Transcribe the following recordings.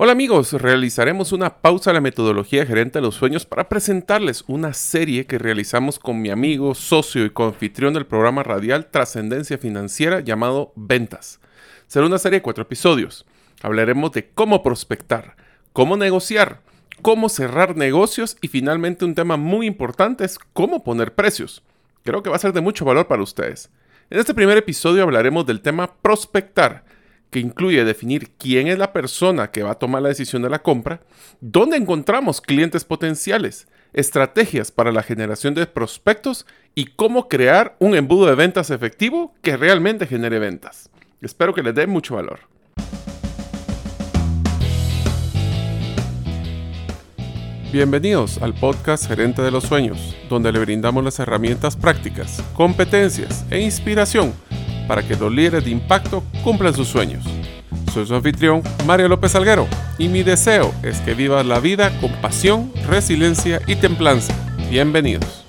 Hola amigos, realizaremos una pausa a la metodología gerente de los sueños para presentarles una serie que realizamos con mi amigo, socio y coanfitrión del programa radial Trascendencia Financiera llamado Ventas. Será una serie de cuatro episodios. Hablaremos de cómo prospectar, cómo negociar, cómo cerrar negocios y finalmente un tema muy importante es cómo poner precios. Creo que va a ser de mucho valor para ustedes. En este primer episodio hablaremos del tema prospectar que incluye definir quién es la persona que va a tomar la decisión de la compra, dónde encontramos clientes potenciales, estrategias para la generación de prospectos y cómo crear un embudo de ventas efectivo que realmente genere ventas. Espero que les dé mucho valor. Bienvenidos al podcast Gerente de los Sueños, donde le brindamos las herramientas prácticas, competencias e inspiración para que los líderes de impacto cumplan sus sueños. Soy su anfitrión, Mario López Alguero, y mi deseo es que vivas la vida con pasión, resiliencia y templanza. Bienvenidos.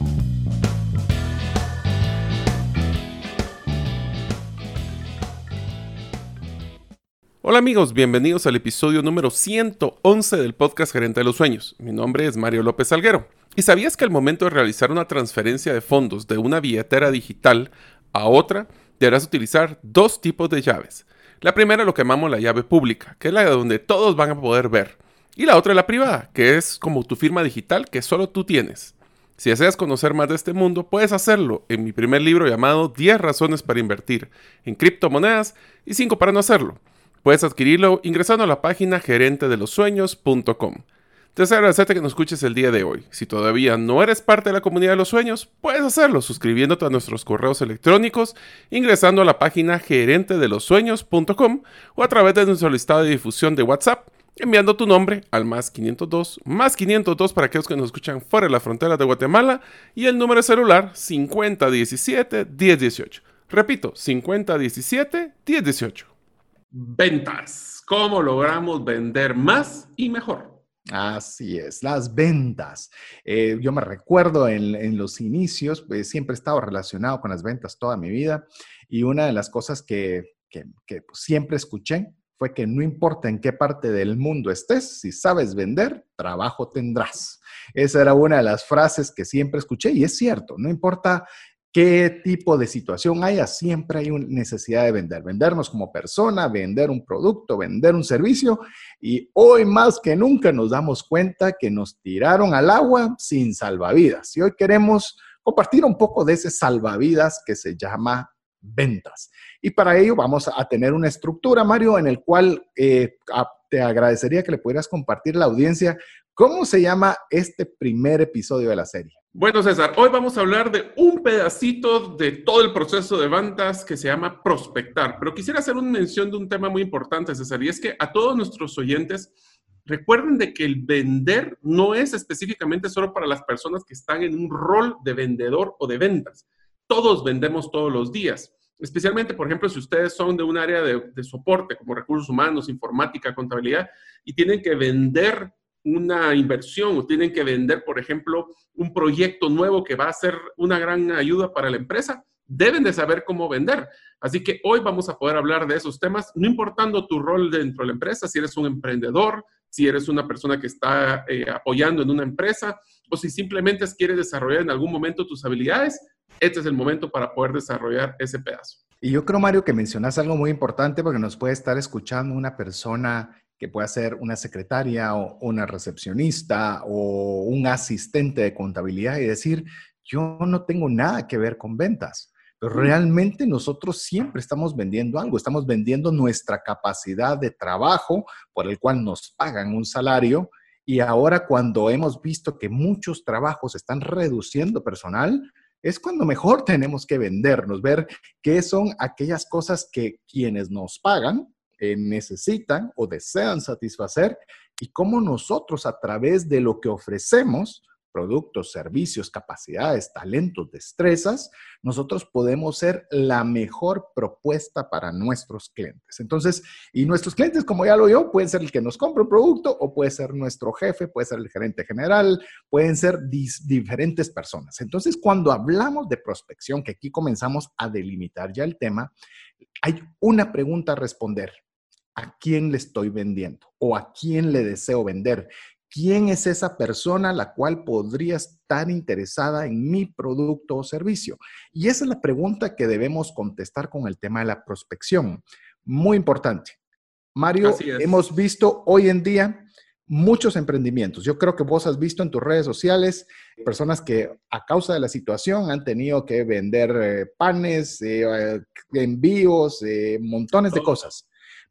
Hola amigos, bienvenidos al episodio número 111 del podcast Gerente de los Sueños. Mi nombre es Mario López Alguero. ¿Y sabías que al momento de realizar una transferencia de fondos de una billetera digital a otra, deberás utilizar dos tipos de llaves. La primera lo que llamamos la llave pública, que es la de donde todos van a poder ver. Y la otra es la privada, que es como tu firma digital que solo tú tienes. Si deseas conocer más de este mundo, puedes hacerlo en mi primer libro llamado 10 razones para invertir en criptomonedas y 5 para no hacerlo. Puedes adquirirlo ingresando a la página gerentedelosueños.com. Deseo agradecerte que nos escuches el día de hoy. Si todavía no eres parte de la comunidad de los sueños, puedes hacerlo suscribiéndote a nuestros correos electrónicos, ingresando a la página gerentedelosueños.com o a través de nuestro listado de difusión de WhatsApp, enviando tu nombre al más 502, más 502 para aquellos que nos escuchan fuera de la frontera de Guatemala y el número celular 5017-1018. Repito, 5017-1018. Ventas. ¿Cómo logramos vender más y mejor? Así es, las ventas. Eh, yo me recuerdo en, los inicios, pues, siempre he estado relacionado con las ventas toda mi vida y una de las cosas que, pues, siempre escuché fue que no importa en qué parte del mundo estés, si sabes vender, trabajo tendrás. Esa era una de las frases que siempre escuché y es cierto, no importa qué tipo de situación haya, siempre hay una necesidad de vender. Vendernos como persona, vender un producto, vender un servicio. Y hoy más que nunca nos damos cuenta que nos tiraron al agua sin salvavidas. Y hoy queremos compartir un poco de ese salvavidas que se llama ventas. Y para ello vamos a tener una estructura, Mario, en el cual eh, te agradecería que le pudieras compartir la audiencia cómo se llama este primer episodio de la serie. Bueno, César, hoy vamos a hablar de un pedacito de todo el proceso de ventas que se llama prospectar. Pero quisiera hacer una mención de un tema muy importante, César, y es que a todos nuestros oyentes recuerden de que el vender no es específicamente solo para las personas que están en un rol de vendedor o de ventas. Todos vendemos todos los días. Especialmente, por ejemplo, si ustedes son de un área de, de soporte como recursos humanos, informática, contabilidad, y tienen que vender una inversión o tienen que vender, por ejemplo, un proyecto nuevo que va a ser una gran ayuda para la empresa, deben de saber cómo vender. Así que hoy vamos a poder hablar de esos temas, no importando tu rol dentro de la empresa, si eres un emprendedor, si eres una persona que está eh, apoyando en una empresa o si simplemente quieres desarrollar en algún momento tus habilidades, este es el momento para poder desarrollar ese pedazo. Y yo creo, Mario, que mencionas algo muy importante porque nos puede estar escuchando una persona que puede ser una secretaria o una recepcionista o un asistente de contabilidad y decir, yo no tengo nada que ver con ventas. Pero realmente nosotros siempre estamos vendiendo algo, estamos vendiendo nuestra capacidad de trabajo por el cual nos pagan un salario y ahora cuando hemos visto que muchos trabajos están reduciendo personal, es cuando mejor tenemos que vendernos, ver qué son aquellas cosas que quienes nos pagan eh, necesitan o desean satisfacer y cómo nosotros a través de lo que ofrecemos, productos, servicios, capacidades, talentos, destrezas, nosotros podemos ser la mejor propuesta para nuestros clientes. Entonces, y nuestros clientes, como ya lo yo, pueden ser el que nos compra un producto o puede ser nuestro jefe, puede ser el gerente general, pueden ser diferentes personas. Entonces, cuando hablamos de prospección, que aquí comenzamos a delimitar ya el tema, hay una pregunta a responder a quién le estoy vendiendo o a quién le deseo vender. ¿Quién es esa persona la cual podría estar interesada en mi producto o servicio? Y esa es la pregunta que debemos contestar con el tema de la prospección. Muy importante. Mario, hemos visto hoy en día muchos emprendimientos. Yo creo que vos has visto en tus redes sociales personas que a causa de la situación han tenido que vender eh, panes, eh, envíos, eh, montones de cosas.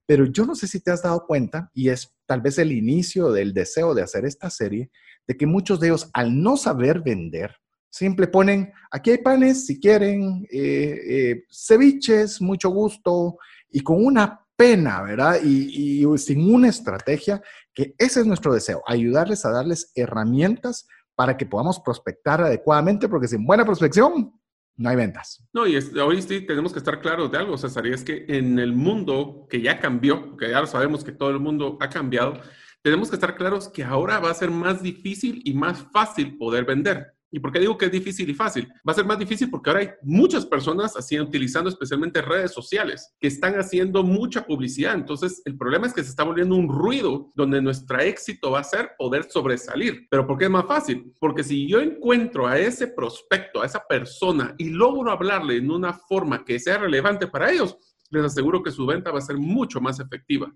Pero yo no sé si te has dado cuenta, y es tal vez el inicio del deseo de hacer esta serie, de que muchos de ellos, al no saber vender, simple ponen, aquí hay panes, si quieren, eh, eh, ceviches, mucho gusto, y con una pena, ¿verdad? Y, y sin una estrategia, que ese es nuestro deseo, ayudarles a darles herramientas para que podamos prospectar adecuadamente, porque sin buena prospección, no hay ventas. No, y hoy sí tenemos que estar claros de algo, César, y es que en el mundo que ya cambió, que ya sabemos que todo el mundo ha cambiado, tenemos que estar claros que ahora va a ser más difícil y más fácil poder vender. ¿Y por qué digo que es difícil y fácil? Va a ser más difícil porque ahora hay muchas personas así utilizando especialmente redes sociales que están haciendo mucha publicidad. Entonces, el problema es que se está volviendo un ruido donde nuestro éxito va a ser poder sobresalir. ¿Pero por qué es más fácil? Porque si yo encuentro a ese prospecto, a esa persona y logro hablarle en una forma que sea relevante para ellos, les aseguro que su venta va a ser mucho más efectiva.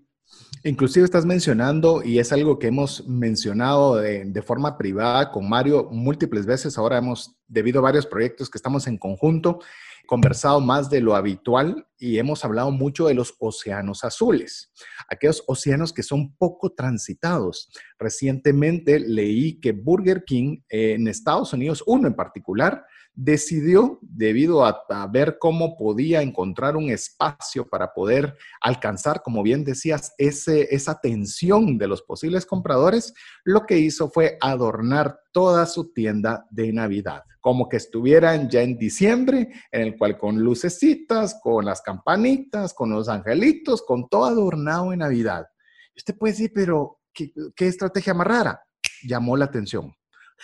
Inclusive estás mencionando, y es algo que hemos mencionado de, forma privada con Mario múltiples veces, ahora hemos, debido a varios proyectos que estamos en conjunto, conversado más de lo habitual y hemos hablado mucho de los océanos azules, aquellos océanos que son poco transitados. Recientemente leí que Burger King en Estados Unidos, uno en particular, decidió, debido a, ver cómo podía encontrar un espacio para poder alcanzar, como bien decías, ese, esa atención de los posibles compradores, lo que hizo fue adornar toda su tienda de Navidad, como que estuvieran ya en diciembre, en el cual con lucecitas, con las campanitas, con los angelitos, con todo adornado en Navidad. Usted puede decir, pero ¿qué, qué estrategia más rara? Llamó la atención,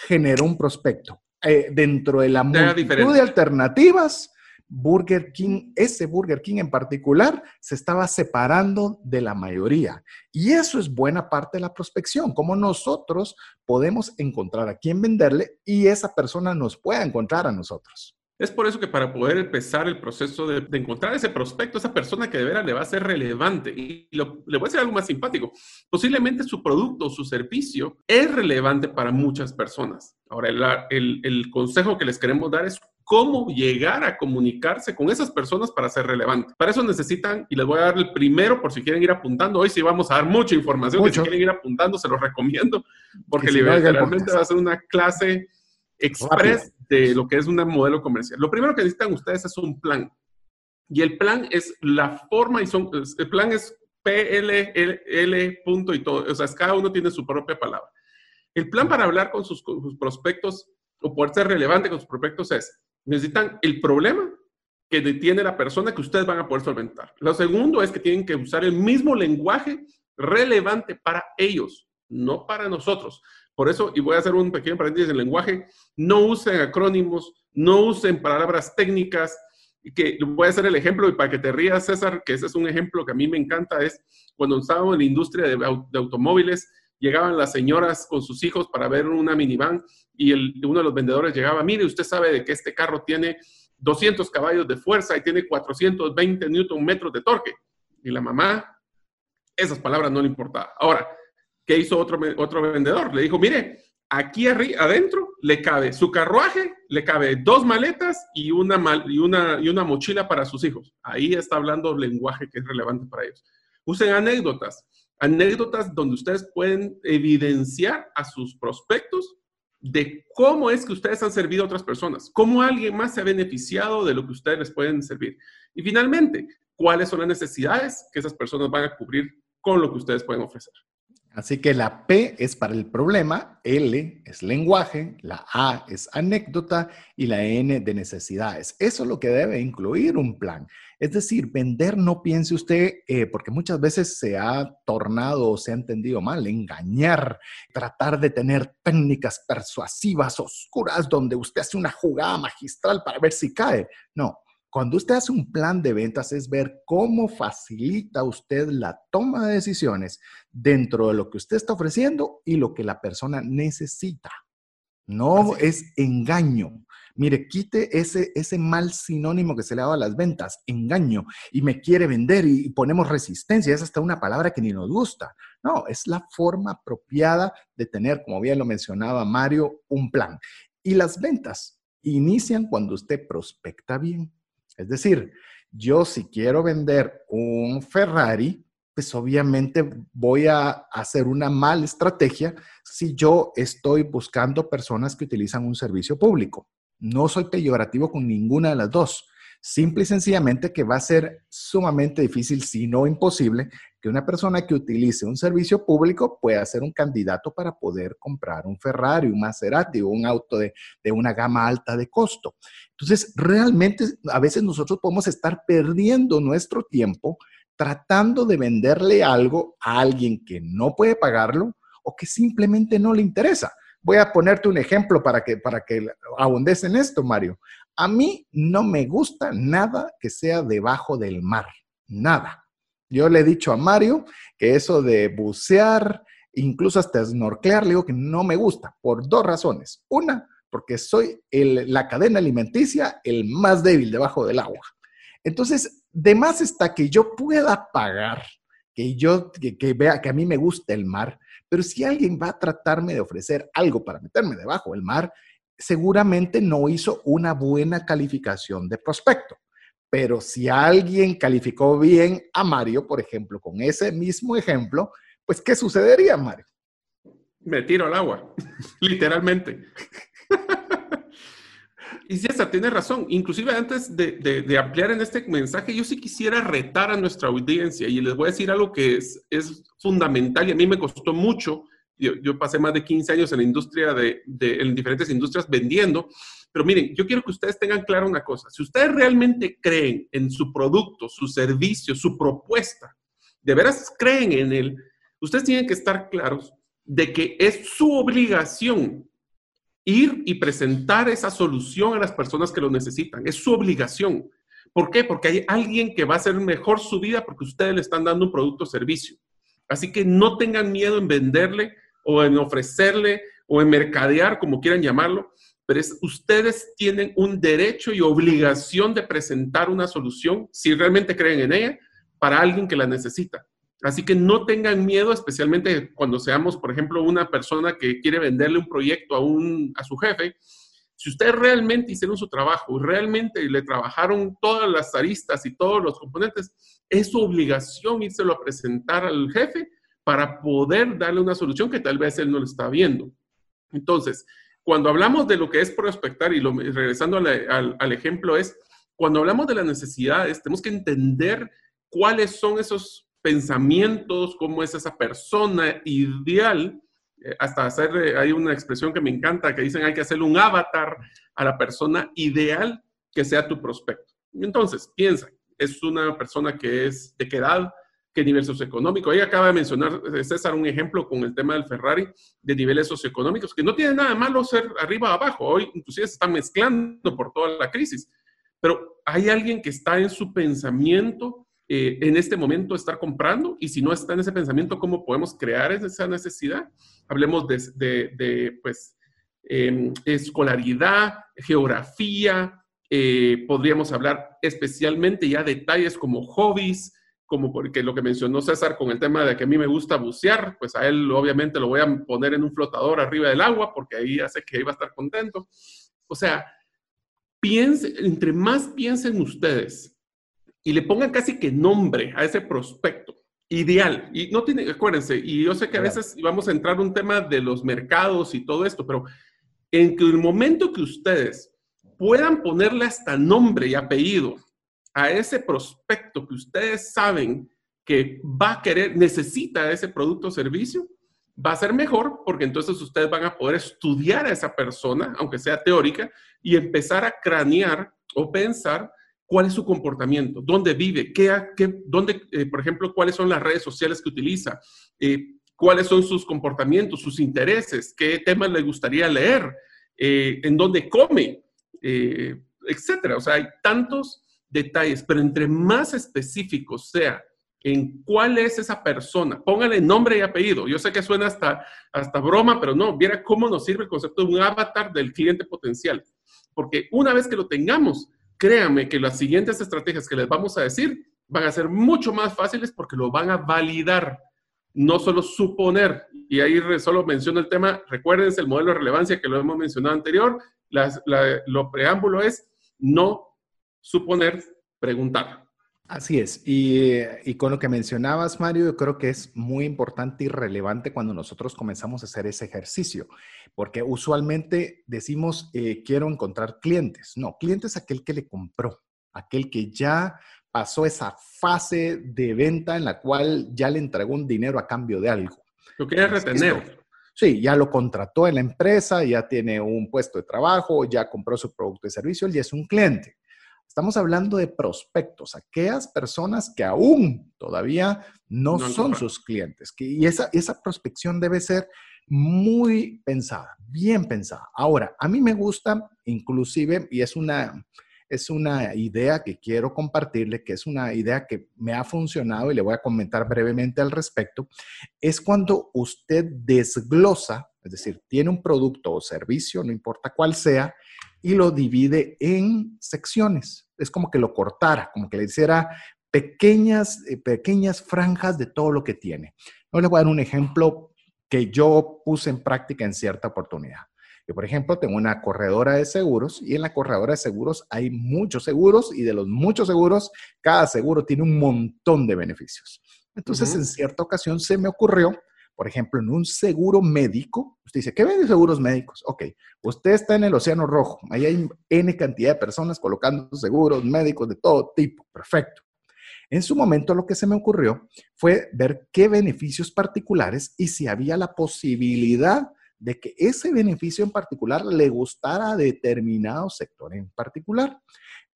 generó un prospecto eh, dentro de la multitud de alternativas, Burger King, ese Burger King en particular, se estaba separando de la mayoría. Y eso es buena parte de la prospección, cómo nosotros podemos encontrar a quién venderle y esa persona nos pueda encontrar a nosotros. Es por eso que para poder empezar el proceso de, encontrar ese prospecto, esa persona que de veras le va a ser relevante, y le voy a decir algo más simpático, posiblemente su producto o su servicio es relevante para muchas personas. Ahora, el, el consejo que les queremos dar es cómo llegar a comunicarse con esas personas para ser relevante. Para eso necesitan, y les voy a dar el primero por si quieren ir apuntando, hoy sí vamos a dar mucha información, si quieren ir apuntando, se los recomiendo, porque literalmente va a ser una clase express de lo que es un modelo comercial. Lo primero que necesitan ustedes es un plan. Y el plan es la forma y son, el plan es PLL punto y todo. O sea, cada uno tiene su propia palabra. El plan para hablar con sus, prospectos o poder ser relevante con sus prospectos es, necesitan el problema que detiene la persona que ustedes van a poder solventar. Lo segundo es que tienen que usar el mismo lenguaje relevante para ellos, no para nosotros. Por eso, y voy a hacer un pequeño paréntesis en el lenguaje, no usen acrónimos, no usen palabras técnicas, que voy a hacer el ejemplo y para que te rías, César, que ese es un ejemplo que a mí me encanta, es cuando estábamos en la industria de, automóviles, llegaban las señoras con sus hijos para ver una minivan y uno de los vendedores llegaba, mire, usted sabe de que este carro tiene 200 caballos de fuerza y tiene 420 newton metros de torque. Y la mamá, esas palabras no le importaban. Ahora, ¿Qué hizo otro, otro vendedor? Le dijo, mire, aquí adentro le cabe su carruaje, le cabe dos maletas y una, y, una, y una mochila para sus hijos. Ahí está hablando lenguaje que es relevante para ellos. Usen anécdotas, anécdotas donde ustedes pueden evidenciar a sus prospectos de cómo es que ustedes han servido a otras personas, cómo alguien más se ha beneficiado de lo que ustedes les pueden servir. Y finalmente, cuáles son las necesidades que esas personas van a cubrir con lo que ustedes pueden ofrecer. Así que la P es para el problema, L es lenguaje, la A es anécdota y la N de necesidades. Eso es lo que debe incluir un plan. Es decir, vender no piense usted, eh, porque muchas veces se ha tornado o se ha entendido mal, engañar, tratar de tener técnicas persuasivas oscuras donde usted hace una jugada magistral para ver si cae. No, Cuando usted hace un plan de ventas es ver cómo facilita usted la toma de decisiones dentro de lo que usted está ofreciendo y lo que la persona necesita. No es engaño. Mire, quite ese, ese mal sinónimo que se le ha dado a las ventas, engaño, y me quiere vender y ponemos resistencia. Es hasta una palabra que ni nos gusta. No, es la forma apropiada de tener, como bien lo mencionaba Mario, un plan. Y las ventas inician cuando usted prospecta bien. Es decir, yo si quiero vender un Ferrari, pues obviamente voy a hacer una mala estrategia si yo estoy buscando personas que utilizan un servicio público. No soy peyorativo con ninguna de las dos. Simple y sencillamente que va a ser sumamente difícil, si no imposible, que una persona que utilice un servicio público pueda ser un candidato para poder comprar un Ferrari, un Maserati o un auto de, de una gama alta de costo. Entonces, realmente a veces nosotros podemos estar perdiendo nuestro tiempo tratando de venderle algo a alguien que no puede pagarlo o que simplemente no le interesa. Voy a ponerte un ejemplo para que, para que abundes en esto, Mario. A mí no me gusta nada que sea debajo del mar, nada. Yo le he dicho a Mario que eso de bucear, incluso hasta snorkear, le digo que no me gusta por dos razones. Una, porque soy la cadena alimenticia el más débil debajo del agua. Entonces, de más está que yo pueda pagar, que yo que vea que a mí me gusta el mar, pero si alguien va a tratarme de ofrecer algo para meterme debajo del mar, seguramente no hizo una buena calificación de prospecto. Pero si alguien calificó bien a Mario, por ejemplo, con ese mismo ejemplo, pues ¿qué sucedería, Mario? Me tiro al agua, literalmente. y César, tiene razón. Inclusive antes de, ampliar en este mensaje, yo sí quisiera retar a nuestra audiencia y les voy a decir algo que es, es fundamental y a mí me costó mucho yo, pasé más de 15 años en la industria de, en diferentes industrias vendiendo, pero miren, yo quiero que ustedes tengan claro una cosa. Si ustedes realmente creen en su producto, su servicio, su propuesta, de veras creen en él, ustedes tienen que estar claros de que es su obligación ir y presentar esa solución a las personas que lo necesitan. Es su obligación. ¿Por qué? Porque hay alguien que va a hacer mejor su vida porque ustedes le están dando un producto o servicio. Así que no tengan miedo en venderle o en ofrecerle o en mercadear, como quieran llamarlo, pero es, ustedes tienen un derecho y obligación de presentar una solución, si realmente creen en ella, para alguien que la necesita. Así que no tengan miedo, especialmente cuando seamos, por ejemplo, una persona que quiere venderle un proyecto a, un, a su jefe. Si ustedes realmente hicieron su trabajo realmente le trabajaron todas las aristas y todos los componentes, es su obligación írselo a presentar al jefe para poder darle una solución que tal vez él no lo está viendo. Entonces, cuando hablamos de lo que es prospectar, y regresando al, ejemplo, es cuando hablamos de las necesidades, tenemos que entender cuáles son esos pensamientos, cómo es esa persona ideal. Eh, hasta hacer, eh, hay una expresión que me encanta, que dicen hay que hacerle un avatar a la persona ideal que sea tu prospecto. Entonces, piensa, es una persona que es de qué edad, qué nivel socioeconómico. Ahí acaba de mencionar eh, César un ejemplo con el tema del Ferrari de niveles socioeconómicos, que no tiene nada malo ser arriba o abajo. Hoy inclusive se están mezclando por toda la crisis. Pero hay alguien que está en su pensamiento eh, en este momento estar comprando y si no está en ese pensamiento, ¿cómo podemos crear esa necesidad? Hablemos de, pues, em, escolaridad, geografía, eh, podríamos hablar especialmente ya detalles como hobbies, como porque lo que mencionó César con el tema de que a mí me gusta bucear, pues a él obviamente lo voy a poner en un flotador arriba del agua porque ahí hace que iba a estar contento. O sea, piense, entre más piensen ustedes y le pongan casi que nombre a ese prospecto, ideal. Y no tiene, acuérdense, y yo sé que a veces vamos a entrar un tema de los mercados y todo esto, pero en que el momento que ustedes puedan ponerle hasta nombre y apellido a ese prospecto que ustedes saben que va a querer, necesita ese producto o servicio, va a ser mejor porque entonces ustedes van a poder estudiar a esa persona, aunque sea teórica, y empezar a cranear o pensar cuál es su comportamiento, dónde vive, qué, qué dónde, eh, por ejemplo, cuáles son las redes sociales que utiliza, eh, cuáles son sus comportamientos, sus intereses, qué temas le gustaría leer, eh, en dónde come, etcétera. O sea, hay tantos detalles, pero entre más específicos sea en cuál es esa persona, póngale nombre y apellido. Yo sé que suena hasta, hasta broma, pero no, viera cómo nos sirve el concepto de un avatar del cliente potencial. Porque una vez que lo tengamos, créanme que las siguientes estrategias que les vamos a decir van a ser mucho más fáciles porque lo van a validar, no solo suponer. Y ahí solo menciono el tema, recuérdense el modelo de relevancia que lo hemos mencionado anterior, lo preámbulo es no suponer, preguntar. Así es. Y, con lo que mencionabas, Mario, yo creo que es muy importante y relevante cuando nosotros comenzamos a hacer ese ejercicio, porque usualmente decimos, eh, quiero encontrar clientes. No, clientes aquel que le compró, aquel que ya pasó esa fase de venta en la cual ya le entregó un dinero a cambio de algo. Lo quiere retener. Sí, ya lo contrató en la empresa, ya tiene un puesto de trabajo, ya compró su producto y servicio, él ya es un cliente. Estamos hablando de prospectos, aquellas personas que aún todavía no, son sus clientes. y esa, esa prospección debe ser muy pensada, bien pensada. Ahora, a mí me gusta inclusive, y es una, es una idea que quiero compartirle, que es una idea que me ha funcionado y le voy a comentar brevemente al respecto, es cuando usted desglosa, es decir, tiene un producto o servicio, no importa cuál sea, y lo divide en secciones. Es como que lo cortara, como que le hiciera pequeñas, eh, pequeñas franjas de todo lo que tiene. Yo les voy a dar un ejemplo que yo puse en práctica en cierta oportunidad. Yo, por ejemplo, tengo una corredora de seguros y en la corredora de seguros hay muchos seguros y de los muchos seguros, cada seguro tiene un montón de beneficios. Entonces, en cierta ocasión se me ocurrió por ejemplo, en un seguro médico, usted dice, ¿qué vende seguros médicos? Ok, usted está en el Océano Rojo, ahí hay N cantidad de personas colocando seguros médicos de todo tipo, perfecto. En su momento lo que se me ocurrió fue ver qué beneficios particulares y si había la posibilidad de que ese beneficio en particular le gustara a determinado sector en particular.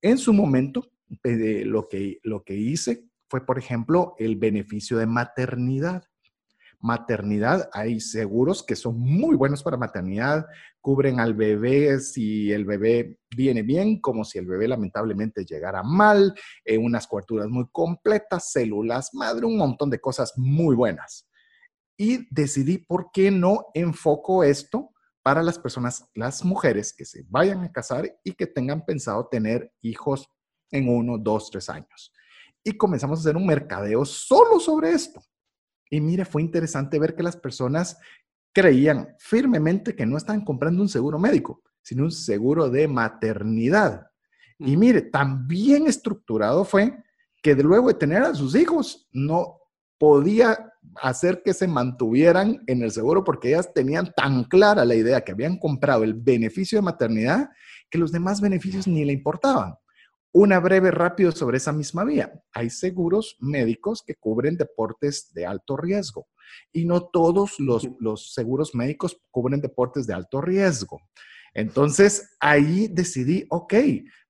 En su momento, eh, lo, que, lo que hice fue, por ejemplo, el beneficio de maternidad maternidad. Hay seguros que son muy buenos para maternidad, cubren al bebé si el bebé viene bien, como si el bebé lamentablemente llegara mal, eh, unas coberturas muy completas, células madre, un montón de cosas muy buenas. Y decidí por qué no enfoco esto para las personas, las mujeres que se vayan a casar y que tengan pensado tener hijos en uno, dos, tres años. Y comenzamos a hacer un mercadeo solo sobre esto. Y mire, fue interesante ver que las personas creían firmemente que no estaban comprando un seguro médico, sino un seguro de maternidad. Y mire, tan bien estructurado fue que luego de tener a sus hijos no podía hacer que se mantuvieran en el seguro porque ellas tenían tan clara la idea que habían comprado el beneficio de maternidad que los demás beneficios ni le importaban. Una breve rápido sobre esa misma vía. Hay seguros médicos que cubren deportes de alto riesgo y no todos los, los seguros médicos cubren deportes de alto riesgo. Entonces, ahí decidí, ok,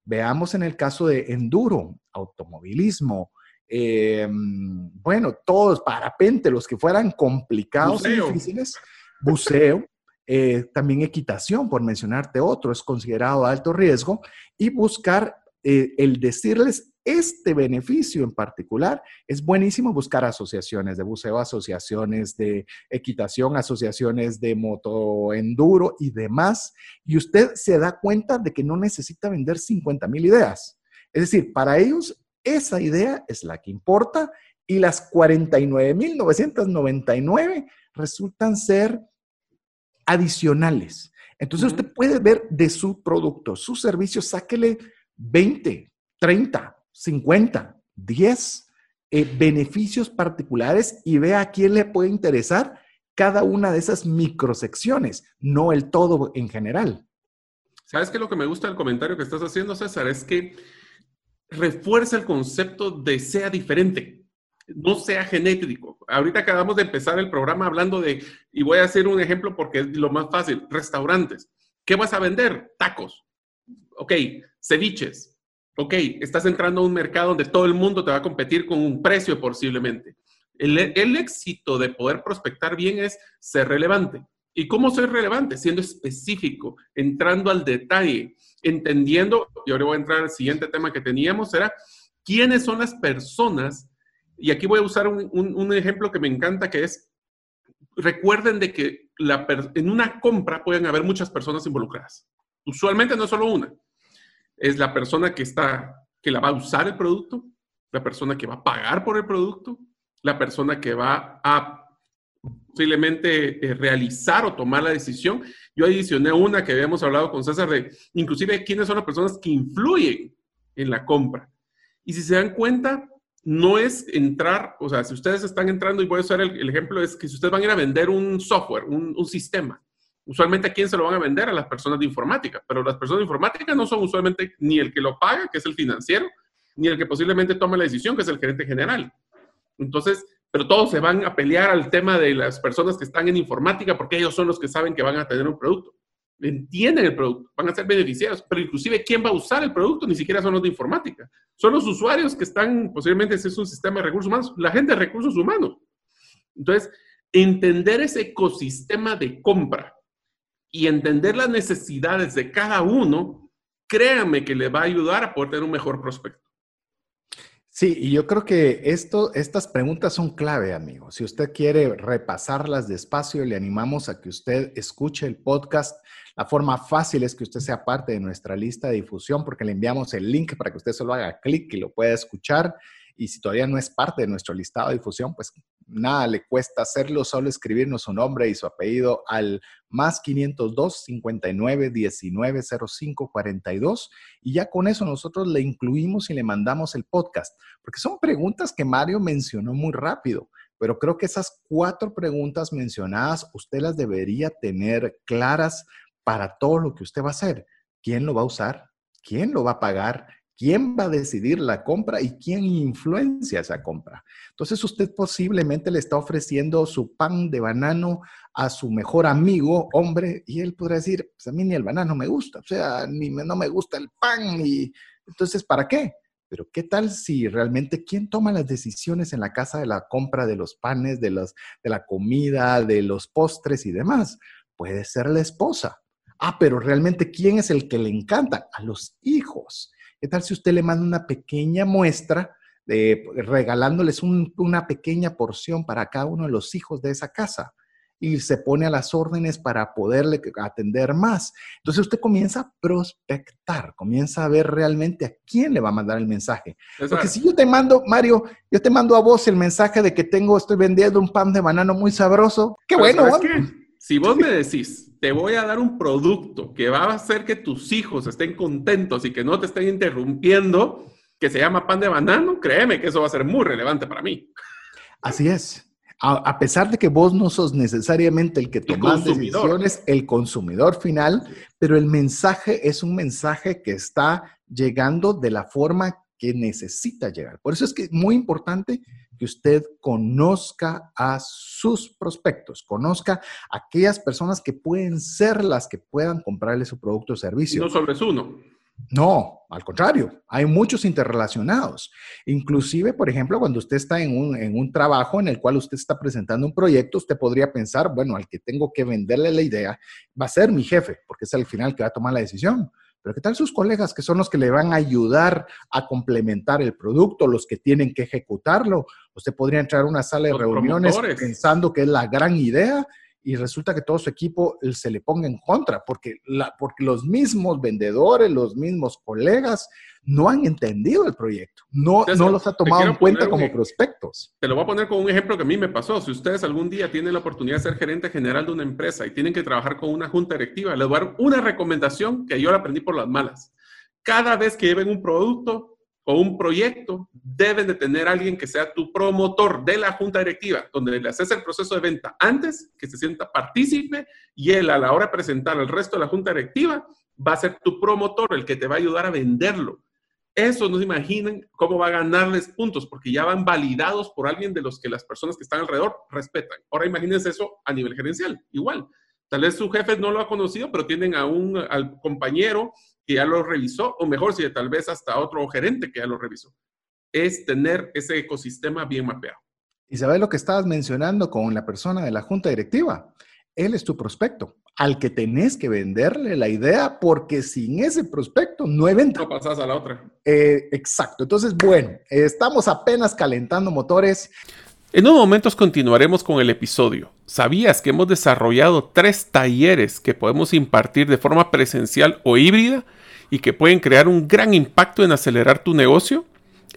veamos en el caso de enduro, automovilismo, em, bueno, todos, parapente, los que fueran complicados y difíciles, buceo, eh, también equitación, por mencionarte otro, es considerado alto riesgo, y buscar eh, el decirles este beneficio en particular, es buenísimo buscar asociaciones de buceo, asociaciones de equitación, asociaciones de motoenduro y demás. Y usted se da cuenta de que no necesita vender 50 mil ideas. Es decir, para ellos esa idea es la que importa y las 49.999 resultan ser adicionales. Entonces usted puede ver de su producto, su servicio, sáquele 20, 30, 50, 10 beneficios particulares y vea a quién le puede interesar cada una de esas microsecciones, no el todo en general. ¿Sabes qué? Lo que me gusta del comentario que estás haciendo, César, es que refuerza el concepto de sea diferente, no sea genético. Ahorita acabamos de empezar el programa hablando de, y voy a hacer un ejemplo porque es lo más fácil, restaurantes. ¿Qué vas a vender? Tacos. Ok, ceviches. Ok, estás entrando a un mercado donde todo el mundo te va a competir con un precio posiblemente. El, éxito de poder prospectar bien es ser relevante. ¿Y cómo soy relevante? Siendo específico, entrando al detalle, entendiendo, y ahora voy a entrar al siguiente tema que teníamos, era quiénes son las personas, y aquí voy a usar un, ejemplo que me encanta, que es, recuerden de que la, en una compra pueden haber muchas personas involucradas. Usualmente no es solo una, es la persona que está, que la va a usar el producto, la persona que va a pagar por el producto, la persona que va a posiblemente eh, realizar o tomar la decisión. Yo adicioné una que habíamos hablado con César de, inclusive, quiénes son las personas que influyen en la compra. Y si se dan cuenta, no es entrar, o sea, si ustedes están entrando, y voy a usar el, ejemplo, es que si ustedes van a ir a vender un software, un, un, sistema, usualmente a quién se lo van a vender? A las personas de informática, pero las personas de informática no son usualmente ni el que lo paga, que es el financiero, ni el que posiblemente toma la decisión, que es el gerente general. Entonces, pero todos se van a pelear al tema de las personas que están en informática porque ellos son los que saben que van a tener un producto. Entienden el producto, van a ser beneficiados, pero inclusive quién va a usar el producto ni siquiera son los de informática. Son los usuarios que están, posiblemente ese es un sistema de recursos humanos, la gente de recursos humanos. Entonces, entender ese ecosistema de compra y entender las necesidades de cada uno, créanme que le va a ayudar a poder tener un mejor prospecto. Sí, y yo creo que esto, estas preguntas son clave, amigo. Si usted quiere repasarlas despacio, le animamos a que usted escuche el podcast. La forma fácil es que usted sea parte de nuestra lista de difusión porque le enviamos el link para que usted solo haga clic y lo pueda escuchar. Y si todavía no es parte de nuestro listado de difusión, pues nada le cuesta hacerlo, solo escribirnos su nombre y su apellido al más 502 59 19 05 42 y ya con eso nosotros le incluimos y le mandamos el podcast, porque son preguntas que Mario mencionó muy rápido, pero creo que esas cuatro preguntas mencionadas usted las debería tener claras para todo lo que usted va a hacer. ¿Quién lo va a usar? ¿Quién lo va a pagar? Quién va a decidir la compra y quién influencia esa compra. Entonces usted posiblemente le está ofreciendo su pan de banano a su mejor amigo, hombre, y él podrá decir, pues a mí ni el banano me gusta, o sea, ni no me gusta el pan y entonces, ¿para qué? Pero ¿qué tal si realmente quién toma las decisiones en la casa de la compra de los panes, de, los, de la comida, de los postres y demás? Puede ser la esposa. Ah, pero realmente ¿quién es el que le encanta? A los hijos. ¿Qué tal si usted le manda una pequeña muestra, de, regalándoles una pequeña porción para cada uno de los hijos de esa casa? y se pone a las órdenes para poderle atender más. Entonces usted comienza a prospectar, comienza a ver realmente a quién le va a mandar el mensaje. Porque si yo te mando, Mario, yo te mando a vos el mensaje de que tengo, estoy vendiendo un pan de banano muy sabroso, qué bueno. Si vos me decís, te voy a dar un producto que va a hacer que tus hijos estén contentos y que no te estén interrumpiendo, que se llama pan de banano, créeme que eso va a ser muy relevante para mí. Así es. A, pesar de que vos no sos necesariamente el que tomas decisiones, el consumidor final, pero el mensaje es un mensaje que está llegando de la forma que necesita llegar. Por eso es que es muy importante que usted conozca a sus prospectos, conozca a aquellas personas que pueden ser las que puedan comprarle su producto o servicio. No solo es uno. No, al contrario, hay muchos interrelacionados. Inclusive, por ejemplo, cuando usted está en un, en un, trabajo en el cual usted está presentando un proyecto, usted podría pensar, bueno, al que tengo que venderle la idea va a ser mi jefe, porque es al final que va a tomar la decisión. Pero ¿qué tal sus colegas que son los que le van a ayudar a complementar el producto, los que tienen que ejecutarlo? Usted podría entrar a una sala de reuniones pensando que es la gran idea y resulta que todo su equipo eh, se le ponga en contra, porque, la, porque los mismos vendedores, los mismos colegas no han entendido el proyecto, no, no los ha tomado en cuenta como prospectos. Te lo voy a poner con un ejemplo que a mí me pasó. Si ustedes algún día tienen la oportunidad de ser gerente general de una empresa y tienen que trabajar con una junta directiva, les voy a dar una recomendación que yo la aprendí por las malas. Cada vez que lleven un producto, o un proyecto, deben de tener alguien que sea tu promotor de la junta directiva, donde le haces el proceso de venta antes, que se sienta partícipe y él a la hora de presentar al resto de la junta directiva va a ser tu promotor, el que te va a ayudar a venderlo. Eso no se imaginan cómo va a ganarles puntos, porque ya van validados por alguien de los que las personas que están alrededor respetan. Ahora imagínense eso a nivel gerencial, igual. Tal vez su jefe no lo ha conocido, pero tienen a un al compañero que ya lo revisó, o mejor, si tal vez hasta otro gerente que ya lo revisó. Es tener ese ecosistema bien mapeado. Y sabes lo que estabas mencionando con la persona de la junta directiva. él es tu prospecto, al que tenés que venderle la idea, porque sin ese prospecto no hay venta. No pasas a la otra. Eh, exacto. Entonces, bueno, estamos apenas calentando motores. En unos momentos continuaremos con el episodio. ¿Sabías que hemos desarrollado tres talleres que podemos impartir de forma presencial o híbrida y que pueden crear un gran impacto en acelerar tu negocio?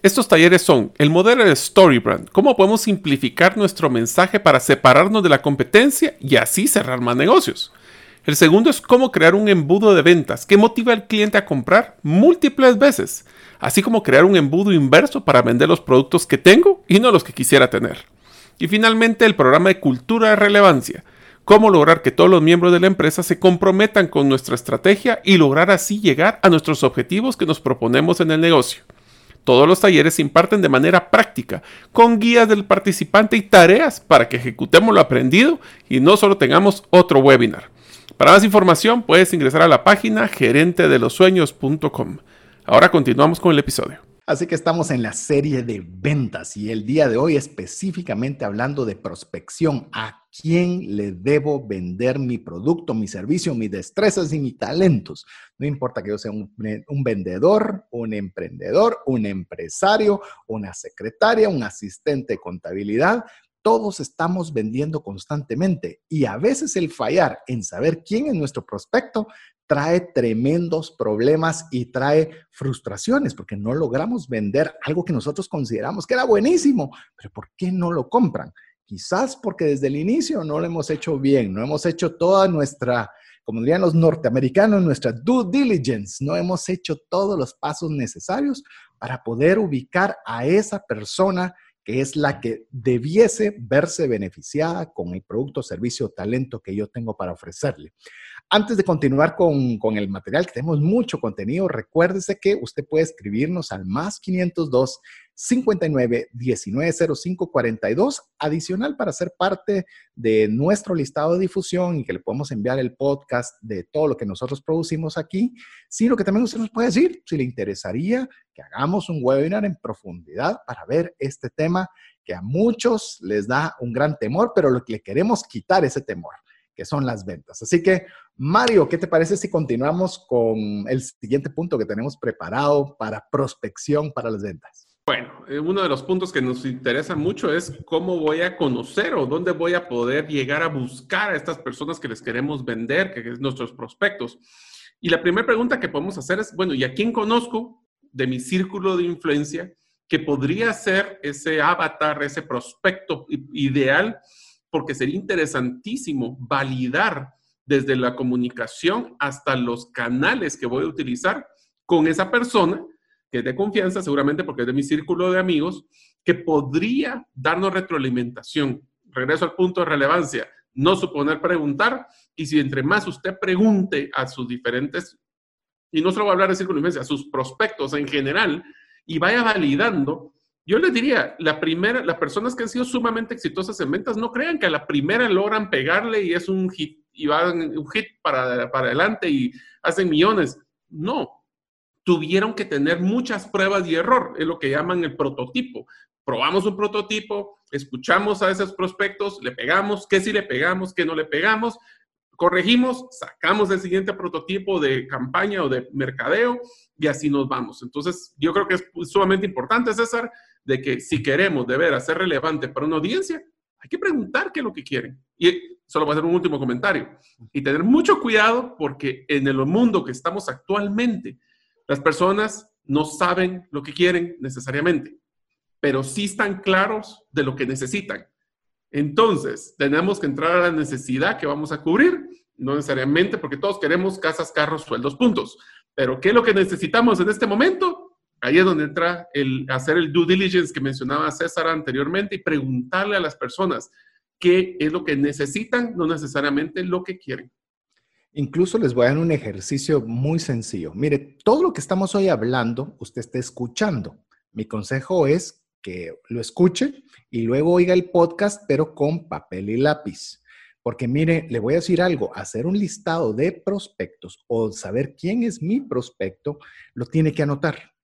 Estos talleres son el modelo de Storybrand, cómo podemos simplificar nuestro mensaje para separarnos de la competencia y así cerrar más negocios. El segundo es cómo crear un embudo de ventas que motiva al cliente a comprar múltiples veces, así como crear un embudo inverso para vender los productos que tengo y no los que quisiera tener. Y finalmente el programa de cultura de relevancia, cómo lograr que todos los miembros de la empresa se comprometan con nuestra estrategia y lograr así llegar a nuestros objetivos que nos proponemos en el negocio. Todos los talleres se imparten de manera práctica, con guías del participante y tareas para que ejecutemos lo aprendido y no solo tengamos otro webinar. Para más información puedes ingresar a la página gerentedelosueños.com. Ahora continuamos con el episodio. Así que estamos en la serie de ventas y el día de hoy específicamente hablando de prospección. ¿A quién le debo vender mi producto, mi servicio, mis destrezas y mis talentos? No importa que yo sea un, vendedor, un emprendedor, un empresario, una secretaria, un asistente de contabilidad. Todos estamos vendiendo constantemente y a veces el fallar en saber quién es nuestro prospecto trae tremendos problemas y trae frustraciones porque no logramos vender algo que nosotros consideramos que era buenísimo, pero ¿por qué no lo compran? Quizás porque desde el inicio no lo hemos hecho bien, no hemos hecho toda nuestra, como dirían los norteamericanos, nuestra due diligence, no hemos hecho todos los pasos necesarios para poder ubicar a esa persona que es la que debiese verse beneficiada con el producto, servicio o talento que yo tengo para ofrecerle. Antes de continuar con, con, el material, que tenemos mucho contenido, recuérdese que usted puede escribirnos al más 502 59 19 05 42 adicional para ser parte de nuestro listado de difusión y que le podemos enviar el podcast de todo lo que nosotros producimos aquí, sino que también usted nos puede decir si le interesaría que hagamos un webinar en profundidad para ver este tema que a muchos les da un gran temor, pero lo que le queremos quitar ese temor que son las ventas. Así que, Mario, ¿qué te parece si continuamos con el siguiente punto que tenemos preparado para prospección para las ventas? Bueno, eh, uno de los puntos que nos interesa mucho es cómo voy a conocer o dónde voy a poder llegar a buscar a estas personas que les queremos vender, que es nuestros prospectos. Y la primera pregunta que podemos hacer es, bueno, ¿y a quién conozco de mi círculo de influencia que podría ser ese avatar, ese prospecto ideal porque sería interesantísimo validar desde la comunicación hasta los canales que voy a utilizar con esa persona que es de confianza, seguramente porque es de mi círculo de amigos, que podría darnos retroalimentación. Regreso al punto de relevancia, no suponer preguntar, y si entre más usted pregunte a sus diferentes, y no solo va a hablar de círculo de influencia, a sus prospectos en general, y vaya validando, yo les diría, la primera, las personas que han sido sumamente exitosas en ventas, no crean que a la primera logran pegarle y es un hit, y van un hit para, para adelante y hacen millones. No, tuvieron que tener muchas pruebas y error, es lo que llaman el prototipo. Probamos un prototipo, escuchamos a esos prospectos, le pegamos, qué si le pegamos, qué no le pegamos, corregimos, sacamos el siguiente prototipo de campaña o de mercadeo y así nos vamos. Entonces, yo creo que es sumamente importante, César, de que si queremos de veras ser relevante para una audiencia, hay que preguntar qué es lo que quieren. Y solo voy a hacer un último comentario. Y tener mucho cuidado porque en el mundo que estamos actualmente, las personas no saben lo que quieren necesariamente, pero sí están claros de lo que necesitan. Entonces, tenemos que entrar a la necesidad que vamos a cubrir, no necesariamente porque todos queremos casas, carros, sueldos, puntos. Pero ¿qué es lo que necesitamos en este momento? Ahí es donde entra el hacer el due diligence que mencionaba César anteriormente y preguntarle a las personas qué es lo que necesitan, no necesariamente lo que quieren. Incluso les voy a dar un ejercicio muy sencillo. Mire, todo lo que estamos hoy hablando, usted está escuchando. Mi consejo es que lo escuche y luego oiga el podcast, pero con papel y lápiz. Porque mire, le voy a decir algo, hacer un listado de prospectos o saber quién es mi prospecto, lo tiene que anotar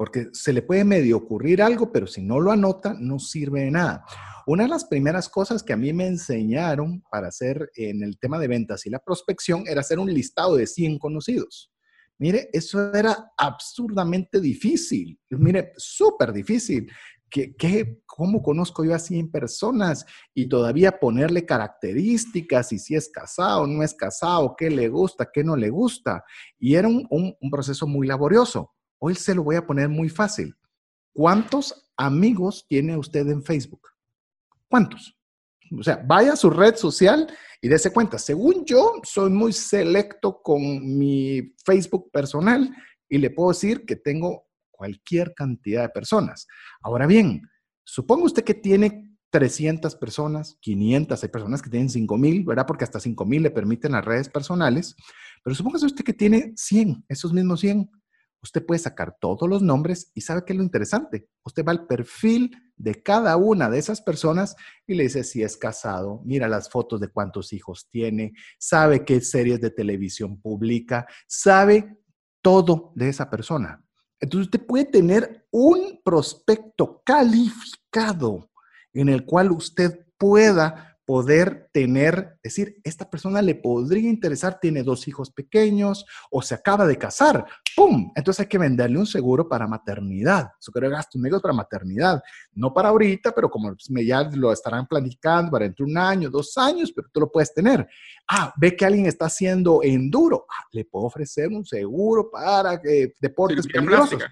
porque se le puede medio ocurrir algo, pero si no lo anota, no sirve de nada. Una de las primeras cosas que a mí me enseñaron para hacer en el tema de ventas y la prospección era hacer un listado de 100 conocidos. Mire, eso era absurdamente difícil. Mire, súper difícil. ¿Qué, cómo conozco yo a 100 personas? Y todavía ponerle características y si es casado, no es casado, qué le gusta, qué no le gusta. Y era un, un proceso muy laborioso. Hoy se lo voy a poner muy fácil. ¿Cuántos amigos tiene usted en Facebook? ¿Cuántos? O sea, vaya a su red social y dése cuenta. Según yo, soy muy selecto con mi Facebook personal y le puedo decir que tengo cualquier cantidad de personas. Ahora bien, suponga usted que tiene 300 personas, 500, hay personas que tienen 5000, ¿verdad? Porque hasta 5000 le permiten las redes personales, pero supóngase usted que tiene 100, esos mismos 100 usted puede sacar todos los nombres y sabe qué es lo interesante. Usted va al perfil de cada una de esas personas y le dice si es casado, mira las fotos de cuántos hijos tiene, sabe qué series de televisión publica, sabe todo de esa persona. Entonces usted puede tener un prospecto calificado en el cual usted pueda poder tener, decir, esta persona le podría interesar, tiene dos hijos pequeños o se acaba de casar, ¡pum! Entonces hay que venderle un seguro para maternidad, seguro de gastos médicos para maternidad, no para ahorita, pero como ya lo estarán planificando para entre un año, dos años, pero tú lo puedes tener. Ah, ve que alguien está haciendo enduro, ah, le puedo ofrecer un seguro para eh, deportes peligrosos.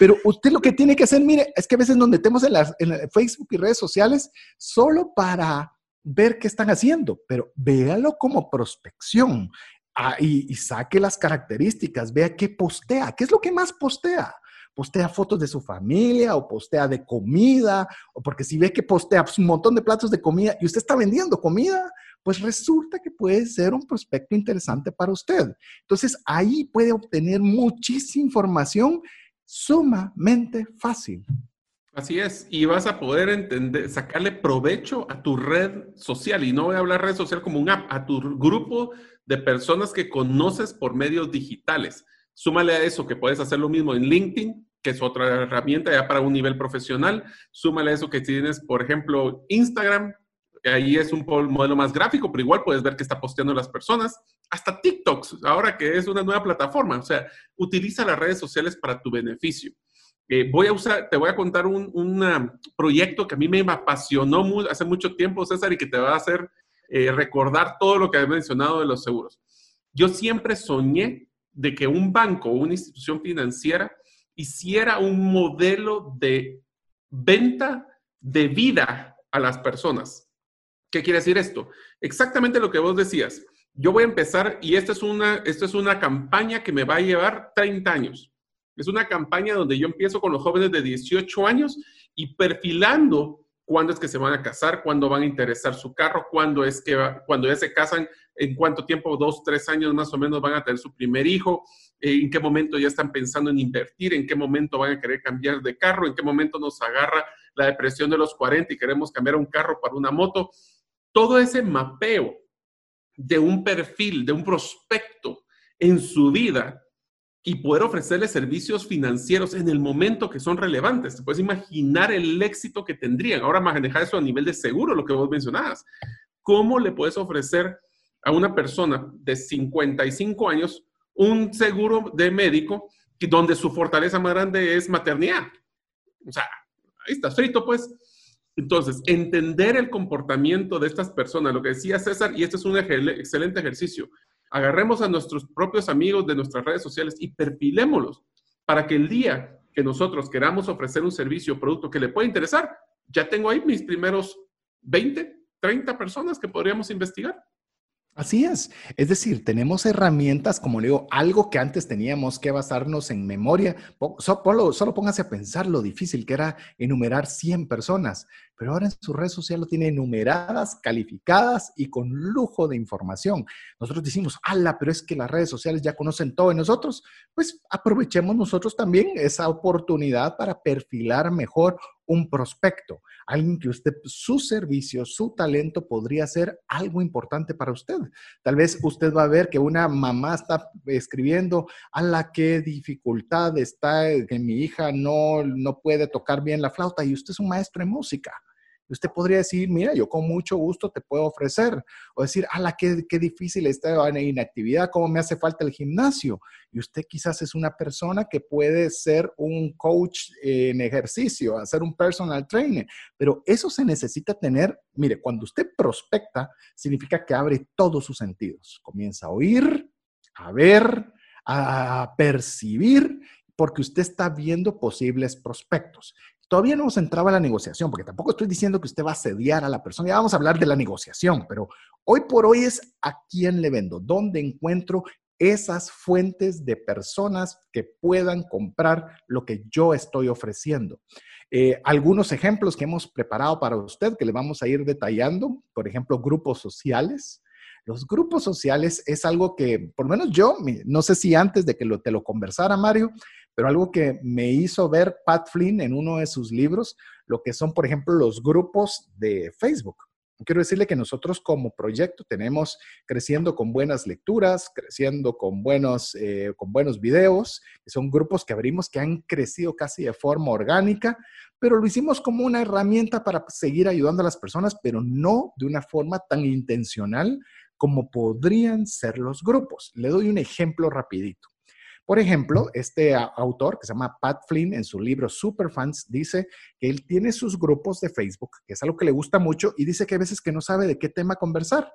Pero usted lo que tiene que hacer, mire, es que a veces nos metemos en, las, en Facebook y redes sociales solo para ver qué están haciendo, pero véalo como prospección ah, y, saque las características, vea qué postea, qué es lo que más postea. Postea fotos de su familia o postea de comida, o porque si ve que postea pues, un montón de platos de comida y usted está vendiendo comida, pues resulta que puede ser un prospecto interesante para usted. Entonces ahí puede obtener muchísima información sumamente fácil. Así es, y vas a poder entender, sacarle provecho a tu red social, y no voy a hablar red social como un app, a tu grupo de personas que conoces por medios digitales. Súmale a eso que puedes hacer lo mismo en LinkedIn, que es otra herramienta ya para un nivel profesional. Súmale a eso que tienes, por ejemplo, Instagram, ahí es un modelo más gráfico, pero igual puedes ver que está posteando las personas. Hasta TikToks, ahora que es una nueva plataforma. O sea, utiliza las redes sociales para tu beneficio. Eh, voy a usar, te voy a contar un, proyecto que a mí me apasionó hace mucho tiempo, César, y que te va a hacer eh, recordar todo lo que he mencionado de los seguros. Yo siempre soñé de que un banco o una institución financiera hiciera un modelo de venta de vida a las personas. ¿Qué quiere decir esto? Exactamente lo que vos decías. Yo voy a empezar y esta es una, esta es una campaña que me va a llevar 30 años. Es una campaña donde yo empiezo con los jóvenes de 18 años y perfilando cuándo es que se van a casar, cuándo van a interesar su carro, cuándo es que cuando ya se casan, en cuánto tiempo, dos, tres años más o menos van a tener su primer hijo, eh, en qué momento ya están pensando en invertir, en qué momento van a querer cambiar de carro, en qué momento nos agarra la depresión de los 40 y queremos cambiar un carro para una moto. Todo ese mapeo de un perfil, de un prospecto en su vida, y poder ofrecerle servicios financieros en el momento que son relevantes. Te puedes imaginar el éxito que tendrían. Ahora manejar eso a nivel de seguro, lo que vos mencionabas. ¿Cómo le puedes ofrecer a una persona de 55 años un seguro de médico donde su fortaleza más grande es maternidad? O sea, ahí está frito, pues. Entonces, entender el comportamiento de estas personas, lo que decía César, y este es un excelente ejercicio, agarremos a nuestros propios amigos de nuestras redes sociales y perfilémoslos para que el día que nosotros queramos ofrecer un servicio o producto que le pueda interesar, ya tengo ahí mis primeros 20, 30 personas que podríamos investigar. Así es. Es decir, tenemos herramientas, como le digo, algo que antes teníamos que basarnos en memoria. Solo, póngase a pensar lo difícil que era enumerar 100 personas, pero ahora en su red social lo tiene enumeradas, calificadas y con lujo de información. Nosotros decimos, ala, pero es que las redes sociales ya conocen todo de nosotros. Pues aprovechemos nosotros también esa oportunidad para perfilar mejor un prospecto, alguien que usted, su servicio, su talento podría ser algo importante para usted. Tal vez usted va a ver que una mamá está escribiendo a la que dificultad está que mi hija no, no puede tocar bien la flauta y usted es un maestro de música. Usted podría decir, mira, yo con mucho gusto te puedo ofrecer. O decir, ala, qué, qué difícil esta inactividad, cómo me hace falta el gimnasio. Y usted quizás es una persona que puede ser un coach en ejercicio, hacer un personal trainer. Pero eso se necesita tener, mire, cuando usted prospecta, significa que abre todos sus sentidos. Comienza a oír, a ver, a percibir porque usted está viendo posibles prospectos. Todavía no hemos entrado a la negociación, porque tampoco estoy diciendo que usted va a sediar a la persona. Ya vamos a hablar de la negociación, pero hoy por hoy es a quién le vendo, dónde encuentro esas fuentes de personas que puedan comprar lo que yo estoy ofreciendo. Eh, algunos ejemplos que hemos preparado para usted que le vamos a ir detallando, por ejemplo, grupos sociales. Los grupos sociales es algo que, por lo menos yo, no sé si antes de que lo, te lo conversara, Mario, pero algo que me hizo ver Pat Flynn en uno de sus libros, lo que son, por ejemplo, los grupos de Facebook. Quiero decirle que nosotros como proyecto tenemos creciendo con buenas lecturas, creciendo con buenos, eh, con buenos videos, que son grupos que abrimos que han crecido casi de forma orgánica, pero lo hicimos como una herramienta para seguir ayudando a las personas, pero no de una forma tan intencional como podrían ser los grupos. Le doy un ejemplo rapidito. Por ejemplo, este autor que se llama Pat Flynn en su libro Superfans dice que él tiene sus grupos de Facebook, que es algo que le gusta mucho, y dice que a veces que no sabe de qué tema conversar.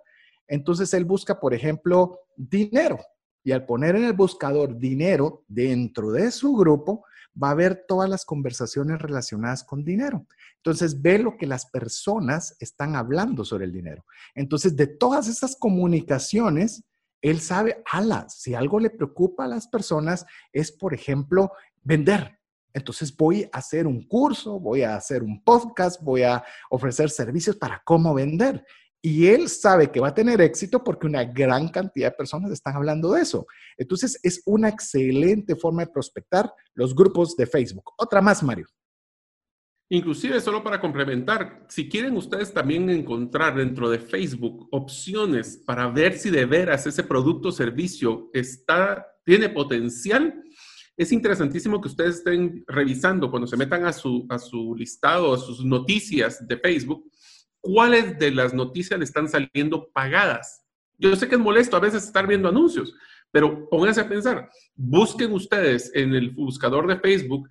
Entonces él busca, por ejemplo, dinero. Y al poner en el buscador dinero dentro de su grupo, va a ver todas las conversaciones relacionadas con dinero. Entonces ve lo que las personas están hablando sobre el dinero. Entonces, de todas esas comunicaciones, él sabe, ala, si algo le preocupa a las personas es, por ejemplo, vender. Entonces voy a hacer un curso, voy a hacer un podcast, voy a ofrecer servicios para cómo vender. Y él sabe que va a tener éxito porque una gran cantidad de personas están hablando de eso. Entonces es una excelente forma de prospectar los grupos de Facebook. Otra más, Mario. Inclusive, solo para complementar, si quieren ustedes también encontrar dentro de Facebook opciones para ver si de veras ese producto o servicio está, tiene potencial, es interesantísimo que ustedes estén revisando cuando se metan a su, a su listado, a sus noticias de Facebook, cuáles de las noticias le están saliendo pagadas. Yo sé que es molesto a veces estar viendo anuncios, pero pónganse a pensar, busquen ustedes en el buscador de Facebook.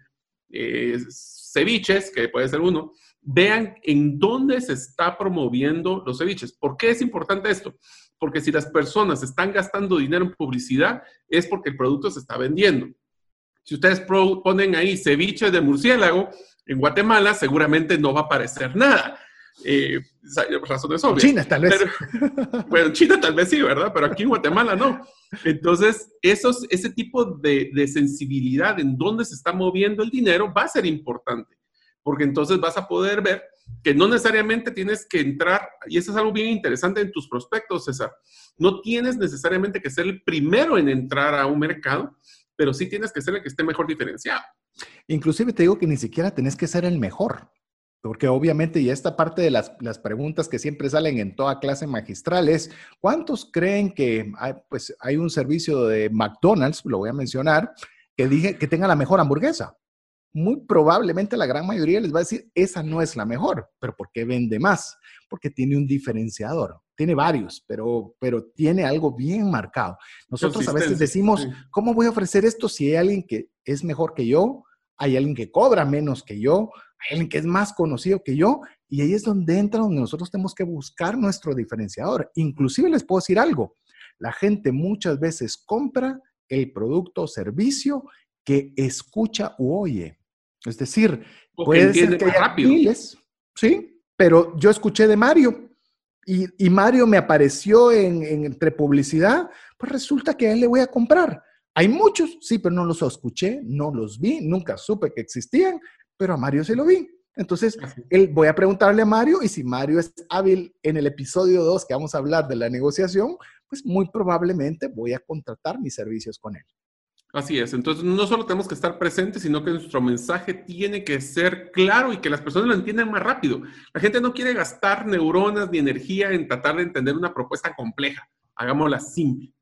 Eh, ceviches, que puede ser uno, vean en dónde se está promoviendo los ceviches. ¿Por qué es importante esto? Porque si las personas están gastando dinero en publicidad, es porque el producto se está vendiendo. Si ustedes ponen ahí ceviche de murciélago, en Guatemala seguramente no va a aparecer nada. Eh, razones obvias. China tal vez. bueno, en China tal vez sí, ¿verdad? Pero aquí en Guatemala no. Entonces, esos, ese tipo de, de sensibilidad en dónde se está moviendo el dinero va a ser importante, porque entonces vas a poder ver que no necesariamente tienes que entrar, y eso es algo bien interesante en tus prospectos, César, no tienes necesariamente que ser el primero en entrar a un mercado, pero sí tienes que ser el que esté mejor diferenciado. Inclusive te digo que ni siquiera tenés que ser el mejor. Porque obviamente, y esta parte de las, preguntas que siempre salen en toda clase magistral es, ¿cuántos creen que hay, pues, hay un servicio de McDonald's, lo voy a mencionar, que, dije, que tenga la mejor hamburguesa? Muy probablemente la gran mayoría les va a decir, esa no es la mejor, pero ¿por qué vende más? Porque tiene un diferenciador. Tiene varios, pero, pero tiene algo bien marcado. Nosotros a veces decimos, ¿cómo voy a ofrecer esto si hay alguien que es mejor que yo? Hay alguien que cobra menos que yo, alguien que es más conocido que yo, y ahí es donde entra donde nosotros tenemos que buscar nuestro diferenciador. Inclusive les puedo decir algo, la gente muchas veces compra el producto o servicio que escucha u oye. Es decir, puede ser que haya miles, ¿sí? Pero yo escuché de Mario y, Mario me apareció en, entre publicidad, pues resulta que a él le voy a comprar. Hay muchos, sí, pero no los escuché, no los vi, nunca supe que existían, pero a Mario se lo vi. Entonces, él, voy a preguntarle a Mario y si Mario es hábil en el episodio 2 que vamos a hablar de la negociación, pues muy probablemente voy a contratar mis servicios con él. Así es, entonces no solo tenemos que estar presentes, sino que nuestro mensaje tiene que ser claro y que las personas lo entiendan más rápido. La gente no quiere gastar neuronas ni energía en tratar de entender una propuesta compleja, hagámosla simple.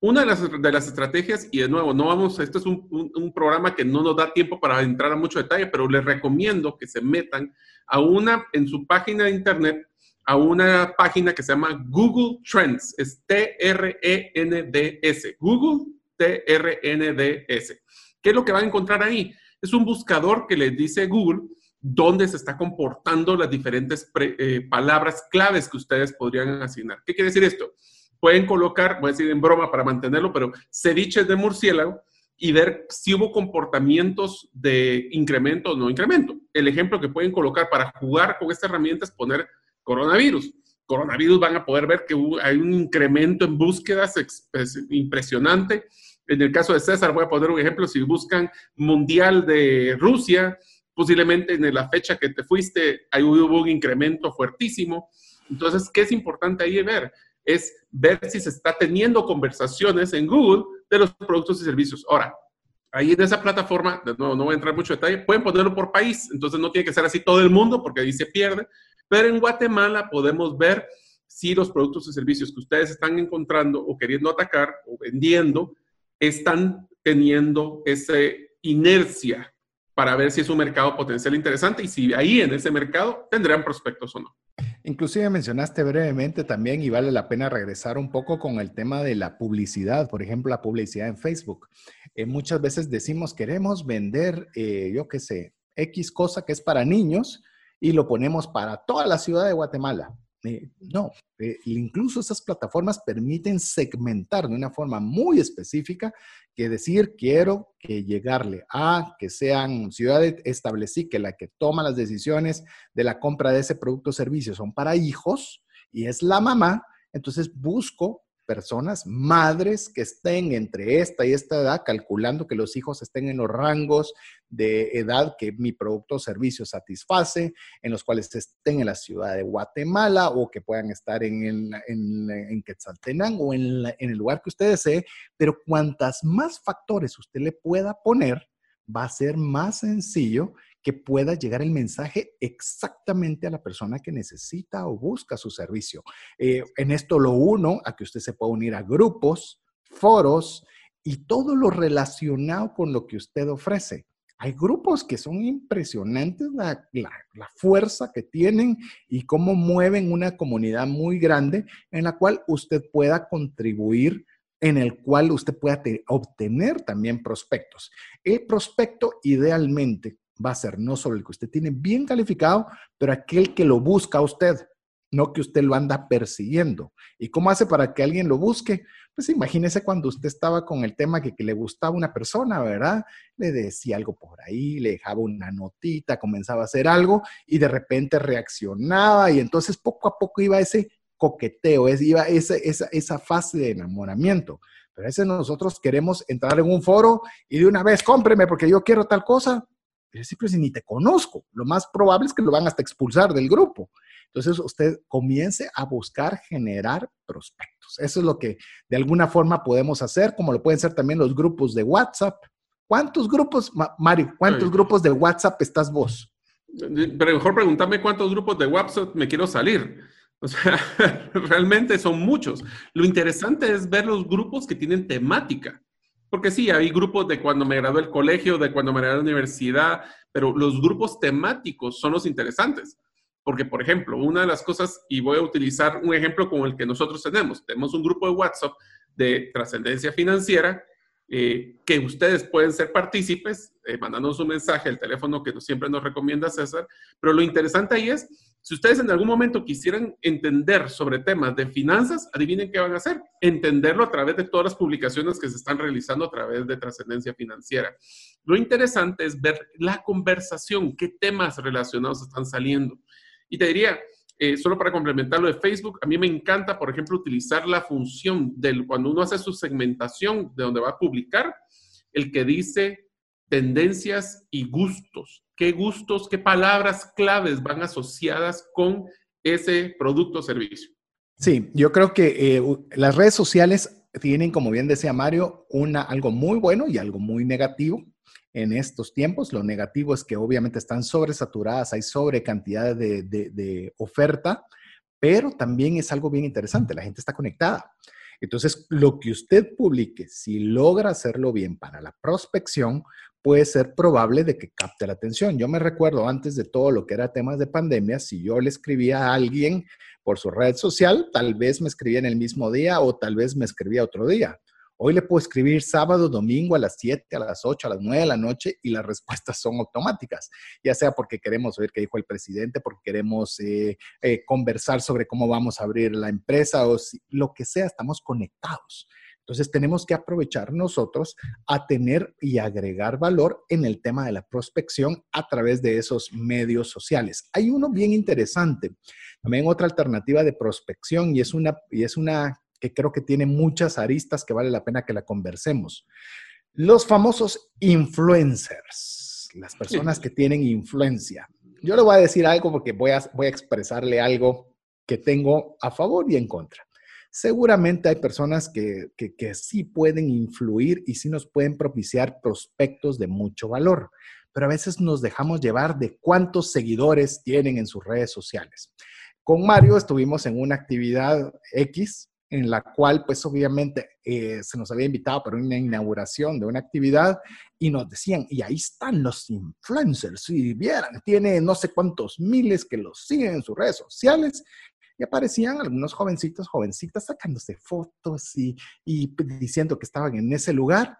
Una de las, estrategias, y de nuevo, no vamos, esto es un, programa que no nos da tiempo para entrar a mucho detalle, pero les recomiendo que se metan a una, en su página de internet, a una página que se llama Google Trends, es T-R-E-N-D-S, Google T-R-N-D-S. ¿Qué es lo que van a encontrar ahí? Es un buscador que les dice Google dónde se está comportando las diferentes eh, palabras claves que ustedes podrían asignar. ¿Qué quiere decir esto? Pueden colocar, voy a decir en broma para mantenerlo, pero ceviches de murciélago y ver si hubo comportamientos de incremento o no incremento. El ejemplo que pueden colocar para jugar con esta herramienta es poner coronavirus. Coronavirus van a poder ver que hay un incremento en búsquedas impresionante en el caso de César, voy a poner un ejemplo, si buscan Mundial de Rusia, posiblemente en la fecha que te fuiste, ahí hubo un incremento fuertísimo. Entonces, ¿qué es importante ahí ver? Es ver si se está teniendo conversaciones en Google de los productos y servicios. Ahora, ahí en esa plataforma, no, no voy a entrar mucho detalle, pueden ponerlo por país, entonces no tiene que ser así todo el mundo porque ahí se pierde, pero en Guatemala podemos ver si los productos y servicios que ustedes están encontrando o queriendo atacar o vendiendo están teniendo esa inercia para ver si es un mercado potencial interesante y si ahí en ese mercado tendrán prospectos o no. Inclusive mencionaste brevemente también y vale la pena regresar un poco con el tema de la publicidad, por ejemplo, la publicidad en Facebook. Eh, muchas veces decimos queremos vender, eh, yo qué sé, X cosa que es para niños y lo ponemos para toda la ciudad de Guatemala. Eh, no, eh, incluso esas plataformas permiten segmentar de una forma muy específica que decir, quiero que llegarle a que sean ciudades, establecí que la que toma las decisiones de la compra de ese producto o servicio son para hijos y es la mamá, entonces busco personas, madres que estén entre esta y esta edad, calculando que los hijos estén en los rangos de edad que mi producto o servicio satisface, en los cuales estén en la ciudad de Guatemala o que puedan estar en, en, Quetzaltenango o en, en el lugar que usted desee, pero cuantas más factores usted le pueda poner, va a ser más sencillo que pueda llegar el mensaje exactamente a la persona que necesita o busca su servicio. Eh, en esto lo uno a que usted se pueda unir a grupos, foros y todo lo relacionado con lo que usted ofrece. Hay grupos que son impresionantes la, la, fuerza que tienen y cómo mueven una comunidad muy grande en la cual usted pueda contribuir en el cual usted pueda obtener también prospectos. El prospecto idealmente va a ser no solo el que usted tiene bien calificado, pero aquel que lo busca a usted, no que usted lo anda persiguiendo. ¿Y cómo hace para que alguien lo busque? Pues imagínese cuando usted estaba con el tema que, que le gustaba una persona, ¿verdad? Le decía algo por ahí, le dejaba una notita, comenzaba a hacer algo y de repente reaccionaba y entonces poco a poco iba ese coqueteo, iba esa, esa, esa fase de enamoramiento. Pero a veces nosotros queremos entrar en un foro y de una vez, cómpreme porque yo quiero tal cosa pero si ni te conozco, lo más probable es que lo van hasta expulsar del grupo. Entonces usted comience a buscar generar prospectos. Eso es lo que de alguna forma podemos hacer, como lo pueden ser también los grupos de WhatsApp. ¿Cuántos grupos, Mario, cuántos grupos de WhatsApp estás vos? Pero mejor pregúntame cuántos grupos de WhatsApp me quiero salir. O sea, realmente son muchos. Lo interesante es ver los grupos que tienen temática. Porque sí, hay grupos de cuando me gradué del colegio, de cuando me gradué la universidad, pero los grupos temáticos son los interesantes. Porque, por ejemplo, una de las cosas, y voy a utilizar un ejemplo como el que nosotros tenemos, tenemos un grupo de WhatsApp de trascendencia financiera eh, que ustedes pueden ser partícipes, eh, mandándonos un mensaje al teléfono que siempre nos recomienda César, pero lo interesante ahí es si ustedes en algún momento quisieran entender sobre temas de finanzas, adivinen qué van a hacer. Entenderlo a través de todas las publicaciones que se están realizando a través de trascendencia financiera. Lo interesante es ver la conversación, qué temas relacionados están saliendo. Y te diría, eh, solo para complementar lo de Facebook, a mí me encanta, por ejemplo, utilizar la función del cuando uno hace su segmentación de donde va a publicar, el que dice tendencias y gustos qué gustos, qué palabras claves van asociadas con ese producto o servicio. Sí, yo creo que eh, las redes sociales tienen, como bien decía Mario, una, algo muy bueno y algo muy negativo en estos tiempos. Lo negativo es que obviamente están sobresaturadas, hay sobre cantidad de, de oferta, pero también es algo bien interesante, la gente está conectada. Entonces, lo que usted publique, si logra hacerlo bien para la prospección, puede ser probable de que capte la atención. Yo me recuerdo antes de todo lo que era temas de pandemia, si yo le escribía a alguien por su red social, tal vez me escribía en el mismo día o tal vez me escribía otro día. Hoy le puedo escribir sábado, domingo a las 7, a las 8, a las 9 de la noche y las respuestas son automáticas, ya sea porque queremos oír qué dijo el presidente, porque queremos eh, eh, conversar sobre cómo vamos a abrir la empresa o lo que sea, estamos conectados. Entonces tenemos que aprovechar nosotros a tener y agregar valor en el tema de la prospección a través de esos medios sociales. Hay uno bien interesante, también otra alternativa de prospección y es una, y es una que creo que tiene muchas aristas que vale la pena que la conversemos. Los famosos influencers, las personas que tienen influencia. Yo le voy a decir algo porque voy a, voy a expresarle algo que tengo a favor y en contra. Seguramente hay personas que, que, sí pueden influir y sí nos pueden propiciar prospectos de mucho valor, pero a veces nos dejamos llevar de cuántos seguidores tienen en sus redes sociales. Con Mario estuvimos en una actividad X en la cual pues obviamente eh, se nos había invitado para una inauguración de una actividad y nos decían, y ahí están los influencers, si vieran, tiene no sé cuántos miles que los siguen en sus redes sociales. Y aparecían algunos jovencitos, jovencitas sacándose fotos y, y diciendo que estaban en ese lugar.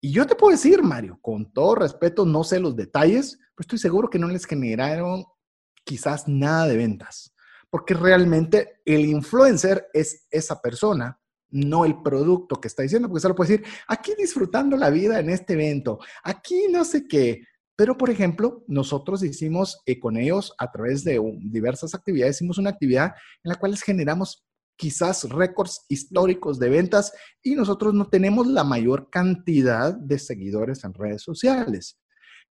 Y yo te puedo decir, Mario, con todo respeto, no sé los detalles, pero estoy seguro que no les generaron quizás nada de ventas porque realmente el influencer es esa persona, no el producto que está diciendo, porque solo puede decir, aquí disfrutando la vida en este evento, aquí no sé qué. Pero, por ejemplo, nosotros hicimos eh, con ellos, a través de diversas actividades, hicimos una actividad en la cual generamos quizás récords históricos de ventas y nosotros no tenemos la mayor cantidad de seguidores en redes sociales.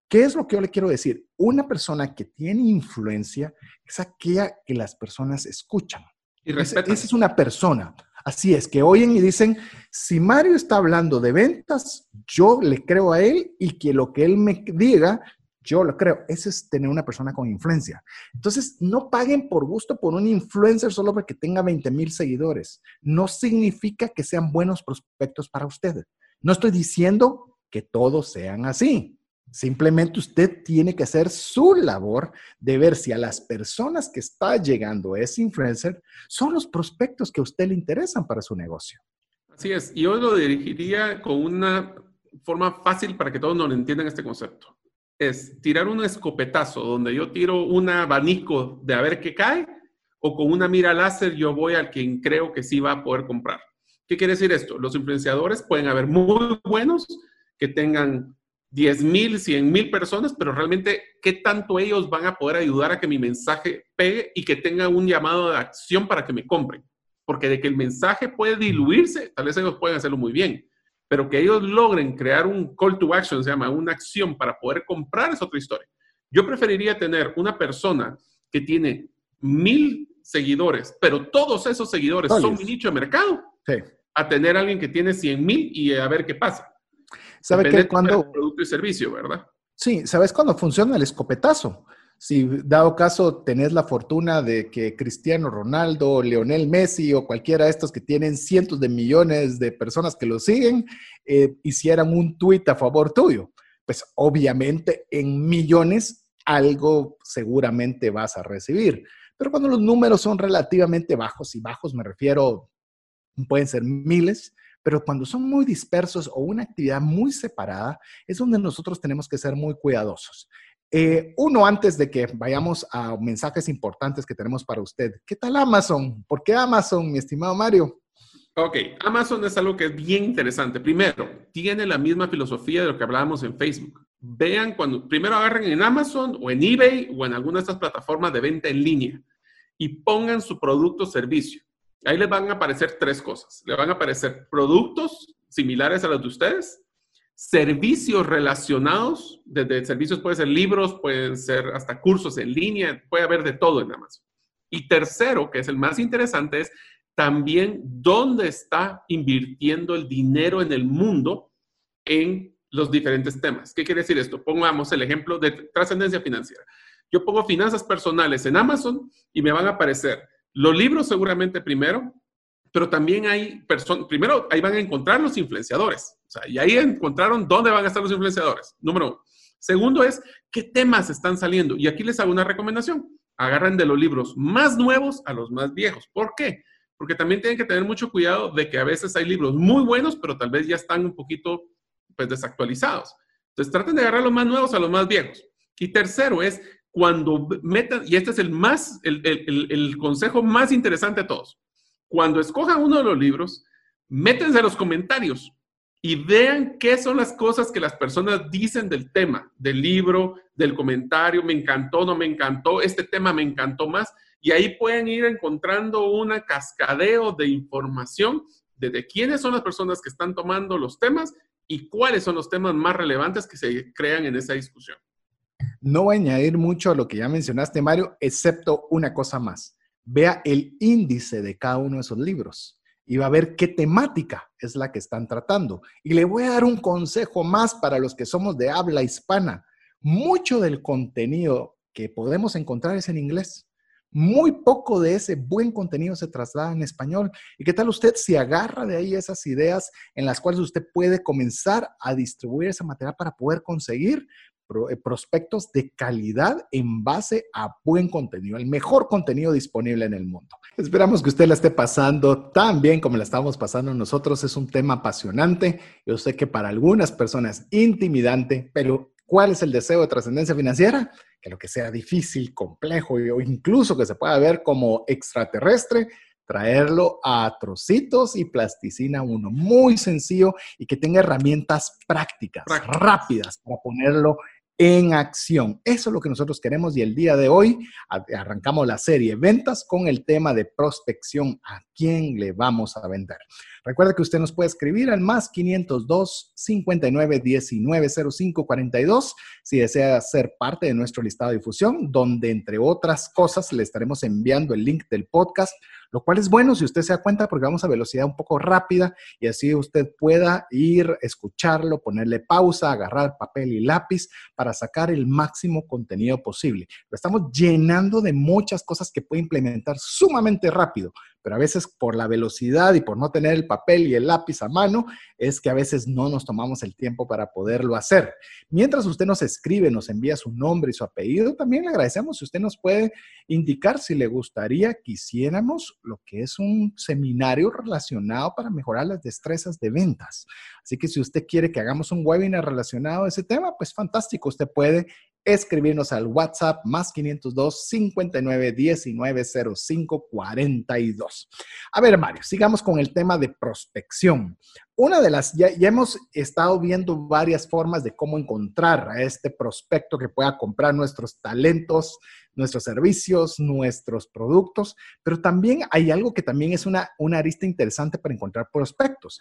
¿Qué es lo que yo le quiero decir? Una persona que tiene influencia es aquella que las personas escuchan. Y esa, es una persona. Así es, que oyen y dicen, si Mario está hablando de ventas, yo le creo a él y que lo que él me diga, yo lo creo. Ese es tener una persona con influencia. Entonces, no paguen por gusto por un influencer solo porque tenga 20 mil seguidores. No significa que sean buenos prospectos para ustedes. No estoy diciendo que todos sean así. Simplemente usted tiene que hacer su labor de ver si a las personas que está llegando ese influencer son los prospectos que a usted le interesan para su negocio. Así es. Y yo lo dirigiría con una forma fácil para que todos nos entiendan este concepto. Es tirar un escopetazo donde yo tiro un abanico de a ver qué cae o con una mira láser yo voy al quien creo que sí va a poder comprar. ¿Qué quiere decir esto? Los influenciadores pueden haber muy buenos que tengan 10 mil, 100 mil personas, pero realmente qué tanto ellos van a poder ayudar a que mi mensaje pegue y que tenga un llamado de acción para que me compren. Porque de que el mensaje puede diluirse, tal vez ellos pueden hacerlo muy bien, pero que ellos logren crear un call to action, se llama una acción para poder comprar es otra historia. Yo preferiría tener una persona que tiene mil seguidores, pero todos esos seguidores son mi nicho de mercado, a tener alguien que tiene 100 mil y a ver qué pasa. ¿Sabe que cuando... Producto y servicio, ¿verdad? Sí, ¿sabes cuándo funciona el escopetazo? Si dado caso tenés la fortuna de que Cristiano Ronaldo, Leonel Messi o cualquiera de estos que tienen cientos de millones de personas que lo siguen, eh, hicieran un tuit a favor tuyo, pues obviamente en millones algo seguramente vas a recibir. Pero cuando los números son relativamente bajos, y bajos me refiero, pueden ser miles, pero cuando son muy dispersos o una actividad muy separada, es donde nosotros tenemos que ser muy cuidadosos. Eh, uno, antes de que vayamos a mensajes importantes que tenemos para usted, ¿qué tal Amazon? ¿Por qué Amazon, mi estimado Mario? Ok, Amazon es algo que es bien interesante. Primero, tiene la misma filosofía de lo que hablábamos en Facebook. Vean cuando, primero agarren en Amazon o en eBay o en alguna de estas plataformas de venta en línea y pongan su producto o servicio. Ahí les van a aparecer tres cosas. Le van a aparecer productos similares a los de ustedes, servicios relacionados, desde servicios pueden ser libros, pueden ser hasta cursos en línea, puede haber de todo en Amazon. Y tercero, que es el más interesante, es también dónde está invirtiendo el dinero en el mundo en los diferentes temas. ¿Qué quiere decir esto? Pongamos el ejemplo de trascendencia financiera. Yo pongo finanzas personales en Amazon y me van a aparecer los libros seguramente primero, pero también hay personas, primero ahí van a encontrar los influenciadores. O sea, y ahí encontraron dónde van a estar los influenciadores. Número uno. Segundo es qué temas están saliendo. Y aquí les hago una recomendación. Agarren de los libros más nuevos a los más viejos. ¿Por qué? Porque también tienen que tener mucho cuidado de que a veces hay libros muy buenos, pero tal vez ya están un poquito pues, desactualizados. Entonces traten de agarrar los más nuevos a los más viejos. Y tercero es cuando metan, y este es el más, el, el consejo más interesante de todos. Cuando escojan uno de los libros, métense a los comentarios y vean qué son las cosas que las personas dicen del tema, del libro, del comentario, me encantó, no me encantó, este tema me encantó más. Y ahí pueden ir encontrando un cascadeo de información de, quiénes son las personas que están tomando los temas y cuáles son los temas más relevantes que se crean en esa discusión. No voy a añadir mucho a lo que ya mencionaste, Mario, excepto una cosa más. Vea el índice de cada uno de esos libros y va a ver qué temática es la que están tratando. Y le voy a dar un consejo más para los que somos de habla hispana. Mucho del contenido que podemos encontrar es en inglés. Muy poco de ese buen contenido se traslada en español. ¿Y qué tal usted si agarra de ahí esas ideas en las cuales usted puede comenzar a distribuir ese material para poder conseguir prospectos de calidad en base a buen contenido, el mejor contenido disponible en el mundo. Esperamos que usted la esté pasando tan bien como la estamos pasando nosotros. Es un tema apasionante. Yo sé que para algunas personas intimidante, pero ¿cuál es el deseo de trascendencia financiera? Que lo que sea difícil, complejo o incluso que se pueda ver como extraterrestre, traerlo a trocitos y plasticina uno, muy sencillo y que tenga herramientas prácticas, rápidas para ponerlo en acción. Eso es lo que nosotros queremos y el día de hoy arrancamos la serie Ventas con el tema de prospección. ¿A quién le vamos a vender? Recuerda que usted nos puede escribir al más 502 59 19 05 42 si desea ser parte de nuestro listado de difusión, donde entre otras cosas le estaremos enviando el link del podcast lo cual es bueno si usted se da cuenta porque vamos a velocidad un poco rápida y así usted pueda ir, escucharlo, ponerle pausa, agarrar papel y lápiz para sacar el máximo contenido posible. Lo estamos llenando de muchas cosas que puede implementar sumamente rápido pero a veces por la velocidad y por no tener el papel y el lápiz a mano, es que a veces no nos tomamos el tiempo para poderlo hacer. Mientras usted nos escribe, nos envía su nombre y su apellido, también le agradecemos si usted nos puede indicar si le gustaría que hiciéramos lo que es un seminario relacionado para mejorar las destrezas de ventas. Así que si usted quiere que hagamos un webinar relacionado a ese tema, pues fantástico, usted puede escribirnos al WhatsApp más 502 59 19 05 42. A ver, Mario, sigamos con el tema de prospección. Una de las, ya, ya, hemos estado viendo varias formas de cómo encontrar a este prospecto que pueda comprar nuestros talentos, nuestros servicios, nuestros productos, pero también hay algo que también es una, una arista interesante para encontrar prospectos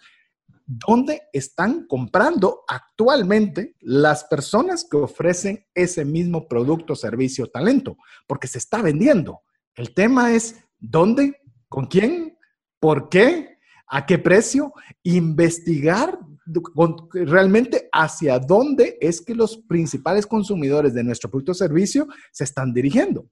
dónde están comprando actualmente las personas que ofrecen ese mismo producto, servicio, talento, porque se está vendiendo. El tema es dónde, con quién, por qué, a qué precio, investigar realmente hacia dónde es que los principales consumidores de nuestro producto o servicio se están dirigiendo.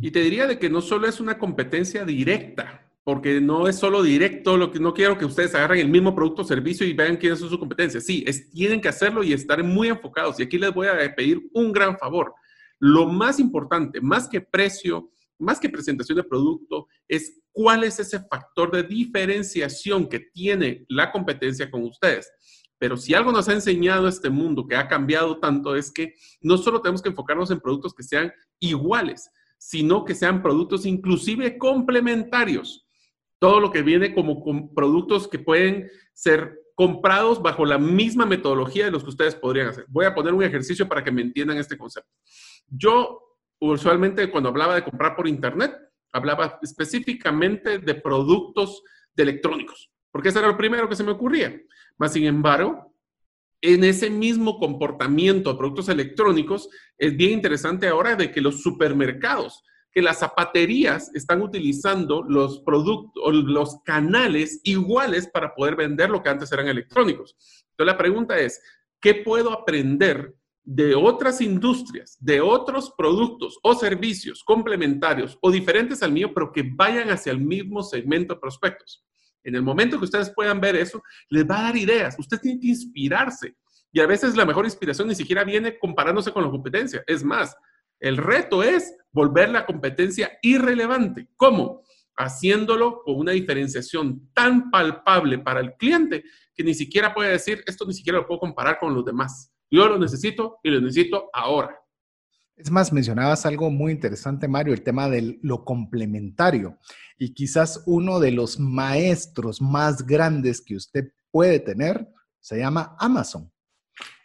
Y te diría de que no solo es una competencia directa, porque no es solo directo, lo que no quiero que ustedes agarren el mismo producto o servicio y vean quiénes son sus competencias. Sí, es, tienen que hacerlo y estar muy enfocados. Y aquí les voy a pedir un gran favor. Lo más importante, más que precio, más que presentación de producto, es cuál es ese factor de diferenciación que tiene la competencia con ustedes. Pero si algo nos ha enseñado este mundo que ha cambiado tanto es que no solo tenemos que enfocarnos en productos que sean iguales, sino que sean productos inclusive complementarios todo lo que viene como productos que pueden ser comprados bajo la misma metodología de los que ustedes podrían hacer. Voy a poner un ejercicio para que me entiendan este concepto. Yo usualmente cuando hablaba de comprar por internet, hablaba específicamente de productos de electrónicos, porque ese era lo primero que se me ocurría. Más sin embargo, en ese mismo comportamiento de productos electrónicos, es bien interesante ahora de que los supermercados que las zapaterías están utilizando los productos, los canales iguales para poder vender lo que antes eran electrónicos. Entonces la pregunta es, ¿qué puedo aprender de otras industrias, de otros productos o servicios complementarios o diferentes al mío, pero que vayan hacia el mismo segmento de prospectos. En el momento que ustedes puedan ver eso, les va a dar ideas. Usted tiene que inspirarse. Y a veces la mejor inspiración ni siquiera viene comparándose con la competencia. Es más, el reto es volver la competencia irrelevante. ¿Cómo? Haciéndolo con una diferenciación tan palpable para el cliente que ni siquiera puede decir, esto ni siquiera lo puedo comparar con los demás. Yo lo necesito y lo necesito ahora. Es más, mencionabas algo muy interesante, Mario, el tema de lo complementario. Y quizás uno de los maestros más grandes que usted puede tener se llama Amazon.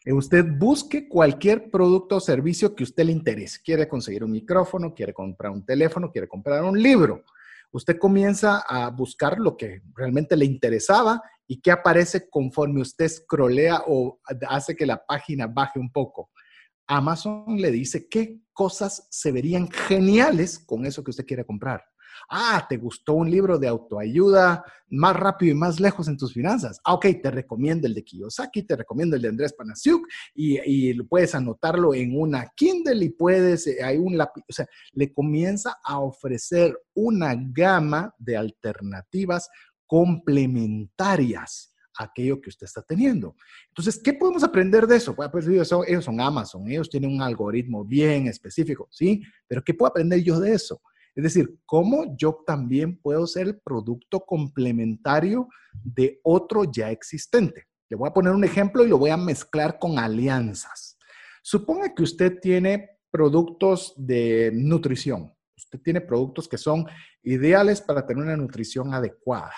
Eh, usted busque cualquier producto o servicio que usted le interese. Quiere conseguir un micrófono, quiere comprar un teléfono, quiere comprar un libro. Usted comienza a buscar lo que realmente le interesaba y qué aparece conforme usted scrollea o hace que la página baje un poco. Amazon le dice qué cosas se verían geniales con eso que usted quiere comprar. Ah, ¿te gustó un libro de autoayuda más rápido y más lejos en tus finanzas? Ah, ok, te recomiendo el de Kiyosaki, te recomiendo el de Andrés Panasiuk y, puedes anotarlo en una Kindle y puedes, eh, hay un lápiz, o sea, le comienza a ofrecer una gama de alternativas complementarias aquello que usted está teniendo. Entonces, ¿qué podemos aprender de eso? Pues ellos son, ellos son Amazon, ellos tienen un algoritmo bien específico, ¿sí? Pero ¿qué puedo aprender yo de eso? Es decir, cómo yo también puedo ser el producto complementario de otro ya existente. Le voy a poner un ejemplo y lo voy a mezclar con alianzas. Suponga que usted tiene productos de nutrición. Usted tiene productos que son ideales para tener una nutrición adecuada.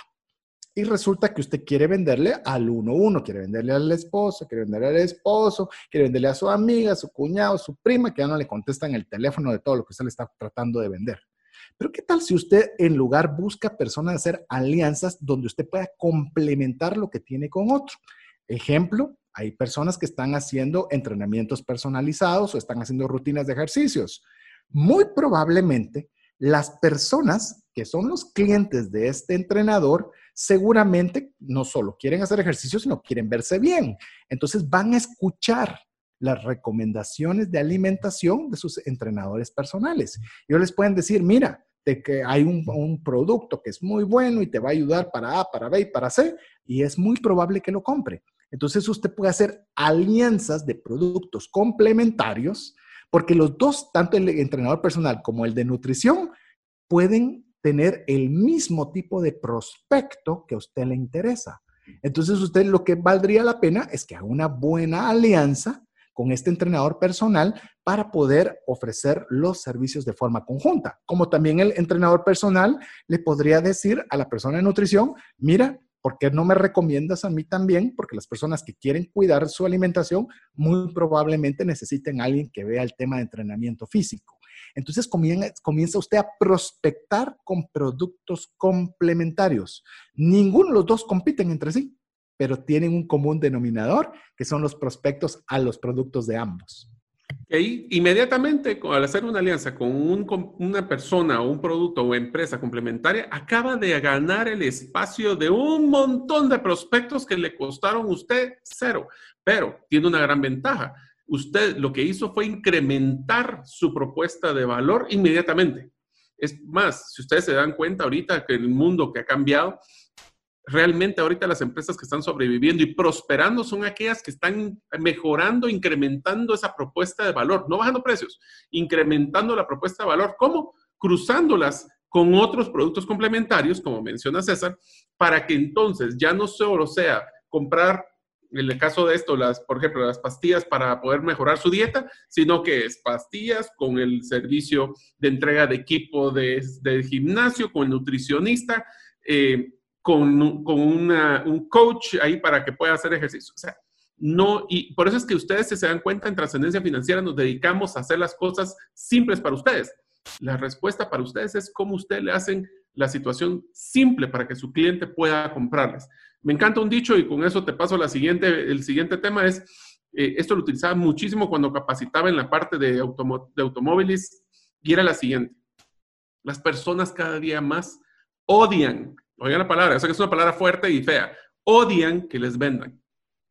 Y resulta que usted quiere venderle al uno uno, quiere venderle al esposo, quiere venderle al esposo, quiere venderle a su amiga, a su cuñado, a su prima, que ya no le contestan el teléfono de todo lo que usted le está tratando de vender. Pero ¿qué tal si usted en lugar busca personas hacer alianzas donde usted pueda complementar lo que tiene con otro? Ejemplo, hay personas que están haciendo entrenamientos personalizados o están haciendo rutinas de ejercicios. Muy probablemente las personas que son los clientes de este entrenador seguramente no solo quieren hacer ejercicio, sino quieren verse bien. Entonces van a escuchar las recomendaciones de alimentación de sus entrenadores personales. Ellos les pueden decir, mira, de que hay un, producto que es muy bueno y te va a ayudar para A, para B y para C, y es muy probable que lo compre. Entonces usted puede hacer alianzas de productos complementarios, porque los dos, tanto el entrenador personal como el de nutrición, pueden tener el mismo tipo de prospecto que a usted le interesa. Entonces usted lo que valdría la pena es que haga una buena alianza con este entrenador personal para poder ofrecer los servicios de forma conjunta. Como también el entrenador personal le podría decir a la persona de nutrición, mira, ¿por qué no me recomiendas a mí también? Porque las personas que quieren cuidar su alimentación muy probablemente necesiten a alguien que vea el tema de entrenamiento físico. Entonces comienza usted a prospectar con productos complementarios. Ninguno de los dos compiten entre sí pero tienen un común denominador, que son los prospectos a los productos de ambos. Y inmediatamente, al hacer una alianza con, una persona o un producto o empresa complementaria, acaba de ganar el espacio de un montón de prospectos que le costaron a usted cero, pero tiene una gran ventaja. Usted lo que hizo fue incrementar su propuesta de valor inmediatamente. Es más, si ustedes se dan cuenta ahorita que el mundo que ha cambiado, realmente ahorita las empresas que están sobreviviendo y prosperando son aquellas que están mejorando, incrementando esa propuesta de valor, no bajando precios, incrementando la propuesta de valor. ¿Cómo? Cruzándolas con otros productos complementarios, como menciona César, para que entonces ya no solo sea comprar, en el caso de esto, las, por ejemplo, las pastillas para poder mejorar su dieta, sino que es pastillas con el servicio de entrega de equipo de, gimnasio, con el nutricionista, eh, con, un coach ahí para que pueda hacer ejercicio. O sea, no, y por eso es que ustedes, si se dan cuenta, en trascendencia financiera nos dedicamos a hacer las cosas simples para ustedes. La respuesta para ustedes es cómo ustedes le hacen la situación simple para que su cliente pueda comprarles. Me encanta un dicho y con eso te paso la siguiente, el siguiente tema es, eh, esto lo utilizaba muchísimo cuando capacitaba en la parte de, de automóviles y era la siguiente. Las personas cada día más odian, oigan la palabra, eso que es una palabra fuerte y fea, odian que les vendan,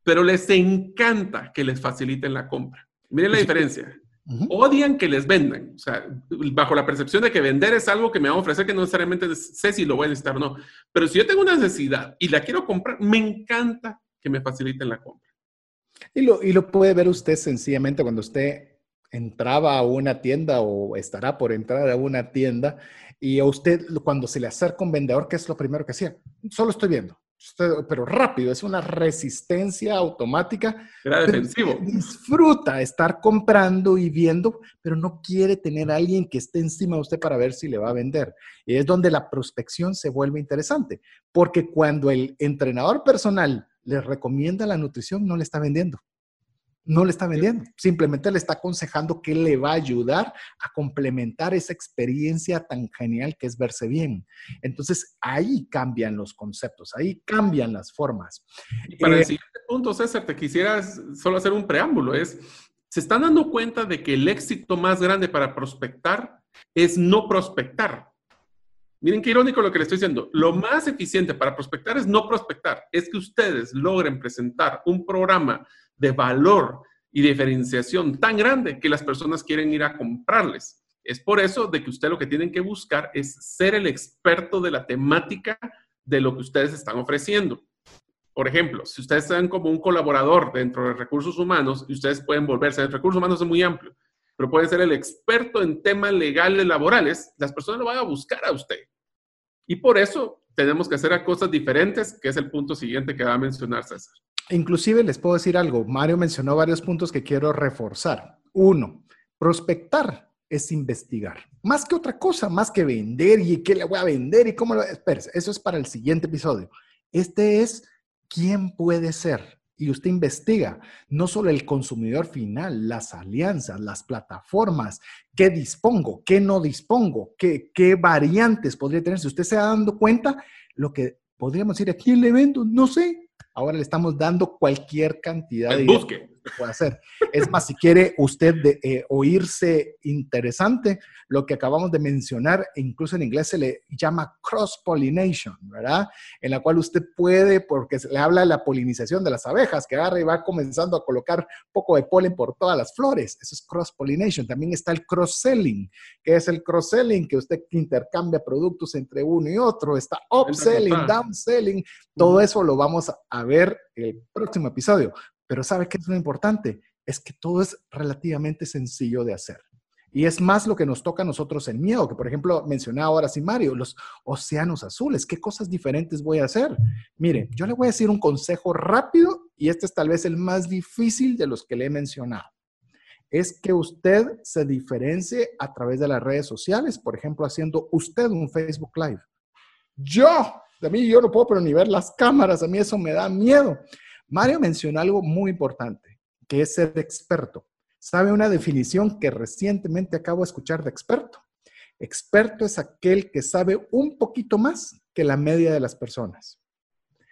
pero les encanta que les faciliten la compra. Miren la diferencia. Odian que les vendan, o sea, bajo la percepción de que vender es algo que me va a ofrecer que no necesariamente sé si lo voy a necesitar o no. Pero si yo tengo una necesidad y la quiero comprar, me encanta que me faciliten la compra. Y lo, y lo puede ver usted sencillamente cuando usted entraba a una tienda o estará por entrar a una tienda y a usted cuando se le acerca un vendedor, ¿qué es lo primero que hacía? Solo estoy viendo pero rápido, es una resistencia automática. Era defensivo. Disfruta estar comprando y viendo, pero no quiere tener a alguien que esté encima de usted para ver si le va a vender. Y es donde la prospección se vuelve interesante, porque cuando el entrenador personal le recomienda la nutrición, no le está vendiendo no le está vendiendo, simplemente le está aconsejando que le va a ayudar a complementar esa experiencia tan genial que es verse bien. Entonces ahí cambian los conceptos, ahí cambian las formas. para el eh, siguiente punto, César, te quisiera solo hacer un preámbulo, es, se están dando cuenta de que el éxito más grande para prospectar es no prospectar. Miren qué irónico lo que le estoy diciendo. Lo más eficiente para prospectar es no prospectar. Es que ustedes logren presentar un programa de valor y diferenciación tan grande que las personas quieren ir a comprarles. Es por eso de que usted lo que tienen que buscar es ser el experto de la temática de lo que ustedes están ofreciendo. Por ejemplo, si ustedes están como un colaborador dentro de recursos humanos y ustedes pueden volverse, el recursos humanos es muy amplio, pero pueden ser el experto en temas legales laborales, las personas lo van a buscar a usted. Y por eso tenemos que hacer cosas diferentes, que es el punto siguiente que va a mencionar César. Inclusive les puedo decir algo, Mario mencionó varios puntos que quiero reforzar. Uno, prospectar es investigar. Más que otra cosa, más que vender y qué le voy a vender y cómo lo... Espérese, eso es para el siguiente episodio. Este es quién puede ser. Y usted investiga no solo el consumidor final, las alianzas, las plataformas, qué dispongo, qué no dispongo, qué, qué variantes podría tener. Si usted se ha dando cuenta, lo que podríamos decir aquí en el evento, no sé, Ahora le estamos dando cualquier cantidad de busque. Que puede hacer. Es más, si quiere usted eh, oírse interesante, lo que acabamos de mencionar, incluso en inglés se le llama cross-pollination, ¿verdad? En la cual usted puede, porque se le habla de la polinización de las abejas, que agarra y va comenzando a colocar poco de polen por todas las flores. Eso es cross-pollination. También está el cross-selling, que es el cross-selling, que usted intercambia productos entre uno y otro. Está upselling, downselling. Todo eso lo vamos a ver el próximo episodio. Pero ¿sabe qué es lo importante? Es que todo es relativamente sencillo de hacer. Y es más lo que nos toca a nosotros en miedo, que por ejemplo mencionaba ahora sí Mario, los océanos azules, ¿qué cosas diferentes voy a hacer? Mire, yo le voy a decir un consejo rápido y este es tal vez el más difícil de los que le he mencionado. Es que usted se diferencie a través de las redes sociales, por ejemplo, haciendo usted un Facebook Live. Yo, de mí yo no puedo pero ni ver las cámaras, a mí eso me da miedo. Mario mencionó algo muy importante, que es ser experto. ¿Sabe una definición que recientemente acabo de escuchar de experto? Experto es aquel que sabe un poquito más que la media de las personas.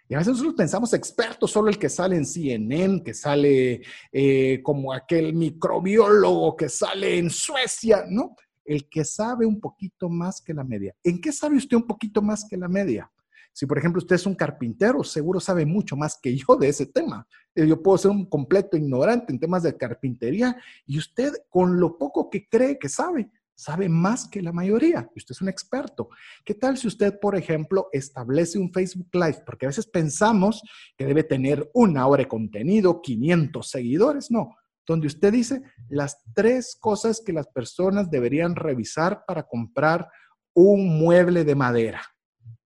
Y a veces nosotros pensamos experto solo el que sale en CNN, que sale eh, como aquel microbiólogo que sale en Suecia, ¿no? El que sabe un poquito más que la media. ¿En qué sabe usted un poquito más que la media? Si, por ejemplo, usted es un carpintero, seguro sabe mucho más que yo de ese tema. Eh, yo puedo ser un completo ignorante en temas de carpintería y usted, con lo poco que cree que sabe, sabe más que la mayoría. Usted es un experto. ¿Qué tal si usted, por ejemplo, establece un Facebook Live? Porque a veces pensamos que debe tener una hora de contenido, 500 seguidores. No, donde usted dice las tres cosas que las personas deberían revisar para comprar un mueble de madera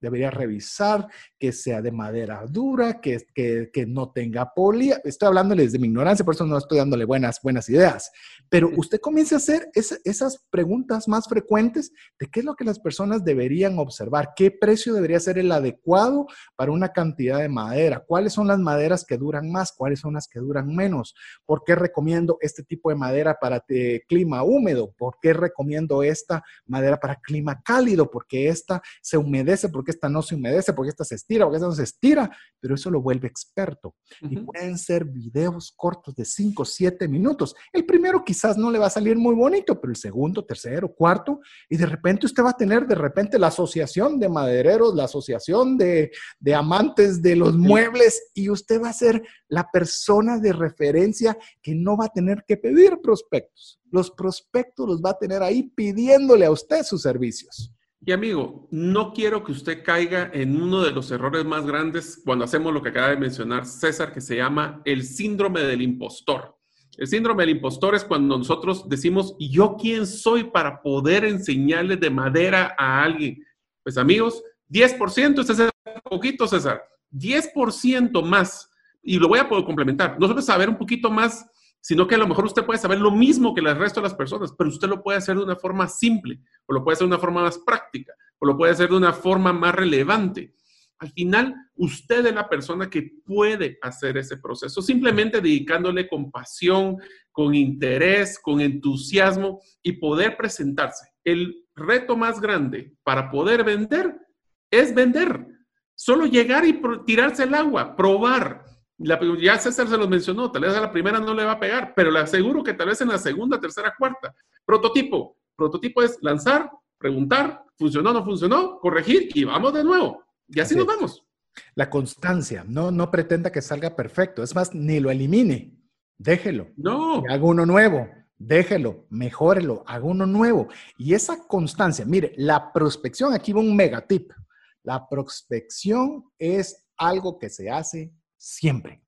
debería revisar que sea de madera dura, que, que, no tenga poli. Estoy hablándoles de mi ignorancia, por eso no estoy dándole buenas, buenas ideas. Pero usted comience a hacer esas preguntas más frecuentes de qué es lo que las personas deberían observar, qué precio debería ser el adecuado para una cantidad de madera, cuáles son las maderas que duran más, cuáles son las que duran menos, por qué recomiendo este tipo de madera para eh, clima húmedo, por qué recomiendo esta madera para clima cálido, porque esta se humedece, porque esta no se humedece, por qué esta se estira, por qué esta no se estira, pero eso lo vuelve experto. Y pueden ser videos cortos de 5, 7 minutos. El primero quizás no le va a salir muy bonito, pero el segundo, tercero, cuarto, y de repente usted va a tener de repente la asociación de madereros, la asociación de, de amantes de los muebles, y usted va a ser la persona de referencia que no va a tener que pedir prospectos. Los prospectos los va a tener ahí pidiéndole a usted sus servicios. Y amigo, no quiero que usted caiga en uno de los errores más grandes cuando hacemos lo que acaba de mencionar César, que se llama el síndrome del impostor. El síndrome del impostor es cuando nosotros decimos, ¿y yo quién soy para poder enseñarle de madera a alguien? Pues amigos, 10%, este es poquito, César, 10% más. Y lo voy a poder complementar. Nosotros saber un poquito más sino que a lo mejor usted puede saber lo mismo que el resto de las personas, pero usted lo puede hacer de una forma simple, o lo puede hacer de una forma más práctica, o lo puede hacer de una forma más relevante. Al final, usted es la persona que puede hacer ese proceso, simplemente dedicándole con pasión, con interés, con entusiasmo y poder presentarse. El reto más grande para poder vender es vender. Solo llegar y tirarse el agua, probar, ya César se los mencionó, tal vez a la primera no le va a pegar, pero le aseguro que tal vez en la segunda, tercera, cuarta. Prototipo. Prototipo es lanzar, preguntar, funcionó, no funcionó, corregir y vamos de nuevo. Y así, nos vamos. La constancia, no, no pretenda que salga perfecto. Es más, ni lo elimine. Déjelo. No. Haga uno nuevo. Déjelo, mejórelo, haga uno nuevo. Y esa constancia, mire, la prospección, aquí va un mega tip. La prospección es algo que se hace siempre.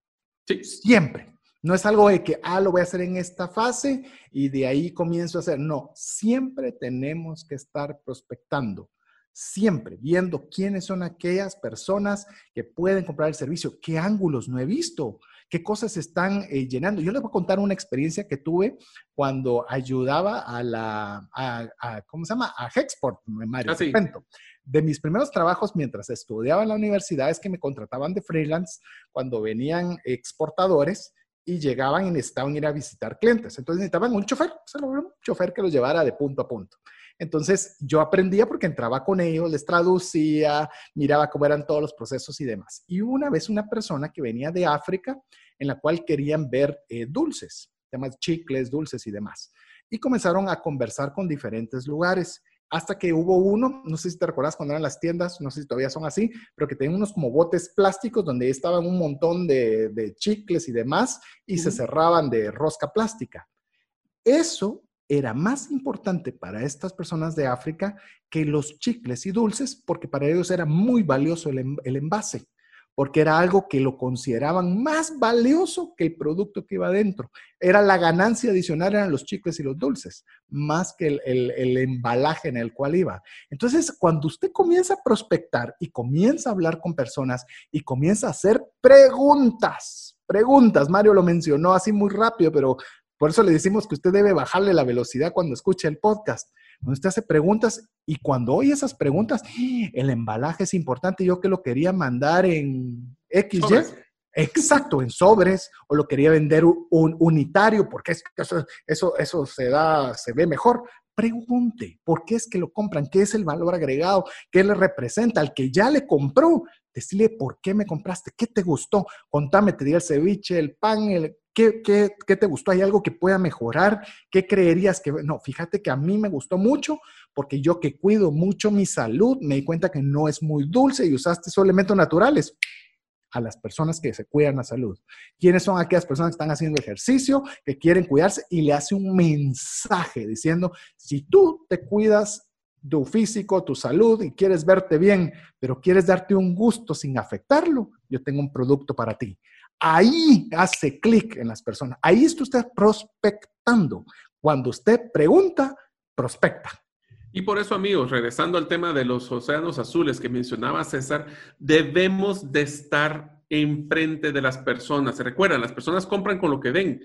Sí. Siempre. No es algo de que, ah, lo voy a hacer en esta fase y de ahí comienzo a hacer. No, siempre tenemos que estar prospectando. Siempre viendo quiénes son aquellas personas que pueden comprar el servicio, qué ángulos no he visto, qué cosas están eh, llenando. Yo les voy a contar una experiencia que tuve cuando ayudaba a la, a, ¿cómo se llama? A Hexport, Mario. Ah, sí de mis primeros trabajos mientras estudiaba en la universidad es que me contrataban de freelance cuando venían exportadores y llegaban y necesitaban ir a visitar clientes. Entonces necesitaban un chofer, un chofer que los llevara de punto a punto. Entonces yo aprendía porque entraba con ellos, les traducía, miraba cómo eran todos los procesos y demás. Y una vez una persona que venía de África en la cual querían ver eh, dulces, temas chicles, dulces y demás. Y comenzaron a conversar con diferentes lugares hasta que hubo uno, no sé si te recuerdas cuando eran las tiendas, no sé si todavía son así, pero que tenían unos como botes plásticos donde estaban un montón de, chicles y demás y se cerraban de rosca plástica. Eso era más importante para estas personas de África que los chicles y dulces, porque para ellos era muy valioso el, el envase porque era algo que lo consideraban más valioso que el producto que iba adentro. Era la ganancia adicional, eran los chicles y los dulces, más que el, embalaje en el cual iba. Entonces, cuando usted comienza a prospectar y comienza a hablar con personas y comienza a hacer preguntas, preguntas, Mario lo mencionó así muy rápido, pero por eso le decimos que usted debe bajarle la velocidad cuando escuche el podcast donde usted hace preguntas y cuando oye esas preguntas, el embalaje es importante. Yo que lo quería mandar en XY, exacto, en sobres, o lo quería vender un unitario, porque eso, eso, eso se da, se ve mejor. Pregunte, ¿por qué es que lo compran? ¿Qué es el valor agregado? ¿Qué le representa? Al que ya le compró, decirle por qué me compraste, qué te gustó, contame, te di el ceviche, el pan, el, ¿qué, te gustó? ¿Hay algo que pueda mejorar? ¿Qué creerías que.? No, fíjate que a mí me gustó mucho porque yo que cuido mucho mi salud, me di cuenta que no es muy dulce y usaste esos elementos naturales a las personas que se cuidan la salud. ¿Quiénes son aquellas personas que están haciendo ejercicio, que quieren cuidarse? Y le hace un mensaje diciendo, si tú te cuidas tu físico, tu salud y quieres verte bien, pero quieres darte un gusto sin afectarlo, yo tengo un producto para ti. Ahí hace clic en las personas. Ahí está usted prospectando. Cuando usted pregunta, prospecta. Y por eso, amigos, regresando al tema de los océanos azules que mencionaba César, debemos de estar enfrente de las personas. Se recuerdan, las personas compran con lo que ven.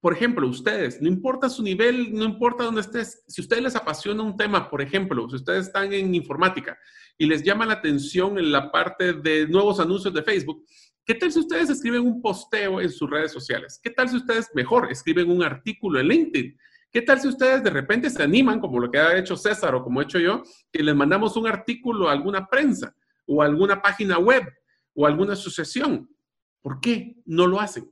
Por ejemplo, ustedes, no importa su nivel, no importa dónde estés, si a ustedes les apasiona un tema, por ejemplo, si ustedes están en informática y les llama la atención en la parte de nuevos anuncios de Facebook, ¿qué tal si ustedes escriben un posteo en sus redes sociales? ¿Qué tal si ustedes mejor escriben un artículo en LinkedIn? ¿Qué tal si ustedes de repente se animan, como lo que ha hecho César o como he hecho yo, que les mandamos un artículo a alguna prensa? o alguna página web o alguna asociación. ¿Por qué no lo hacen?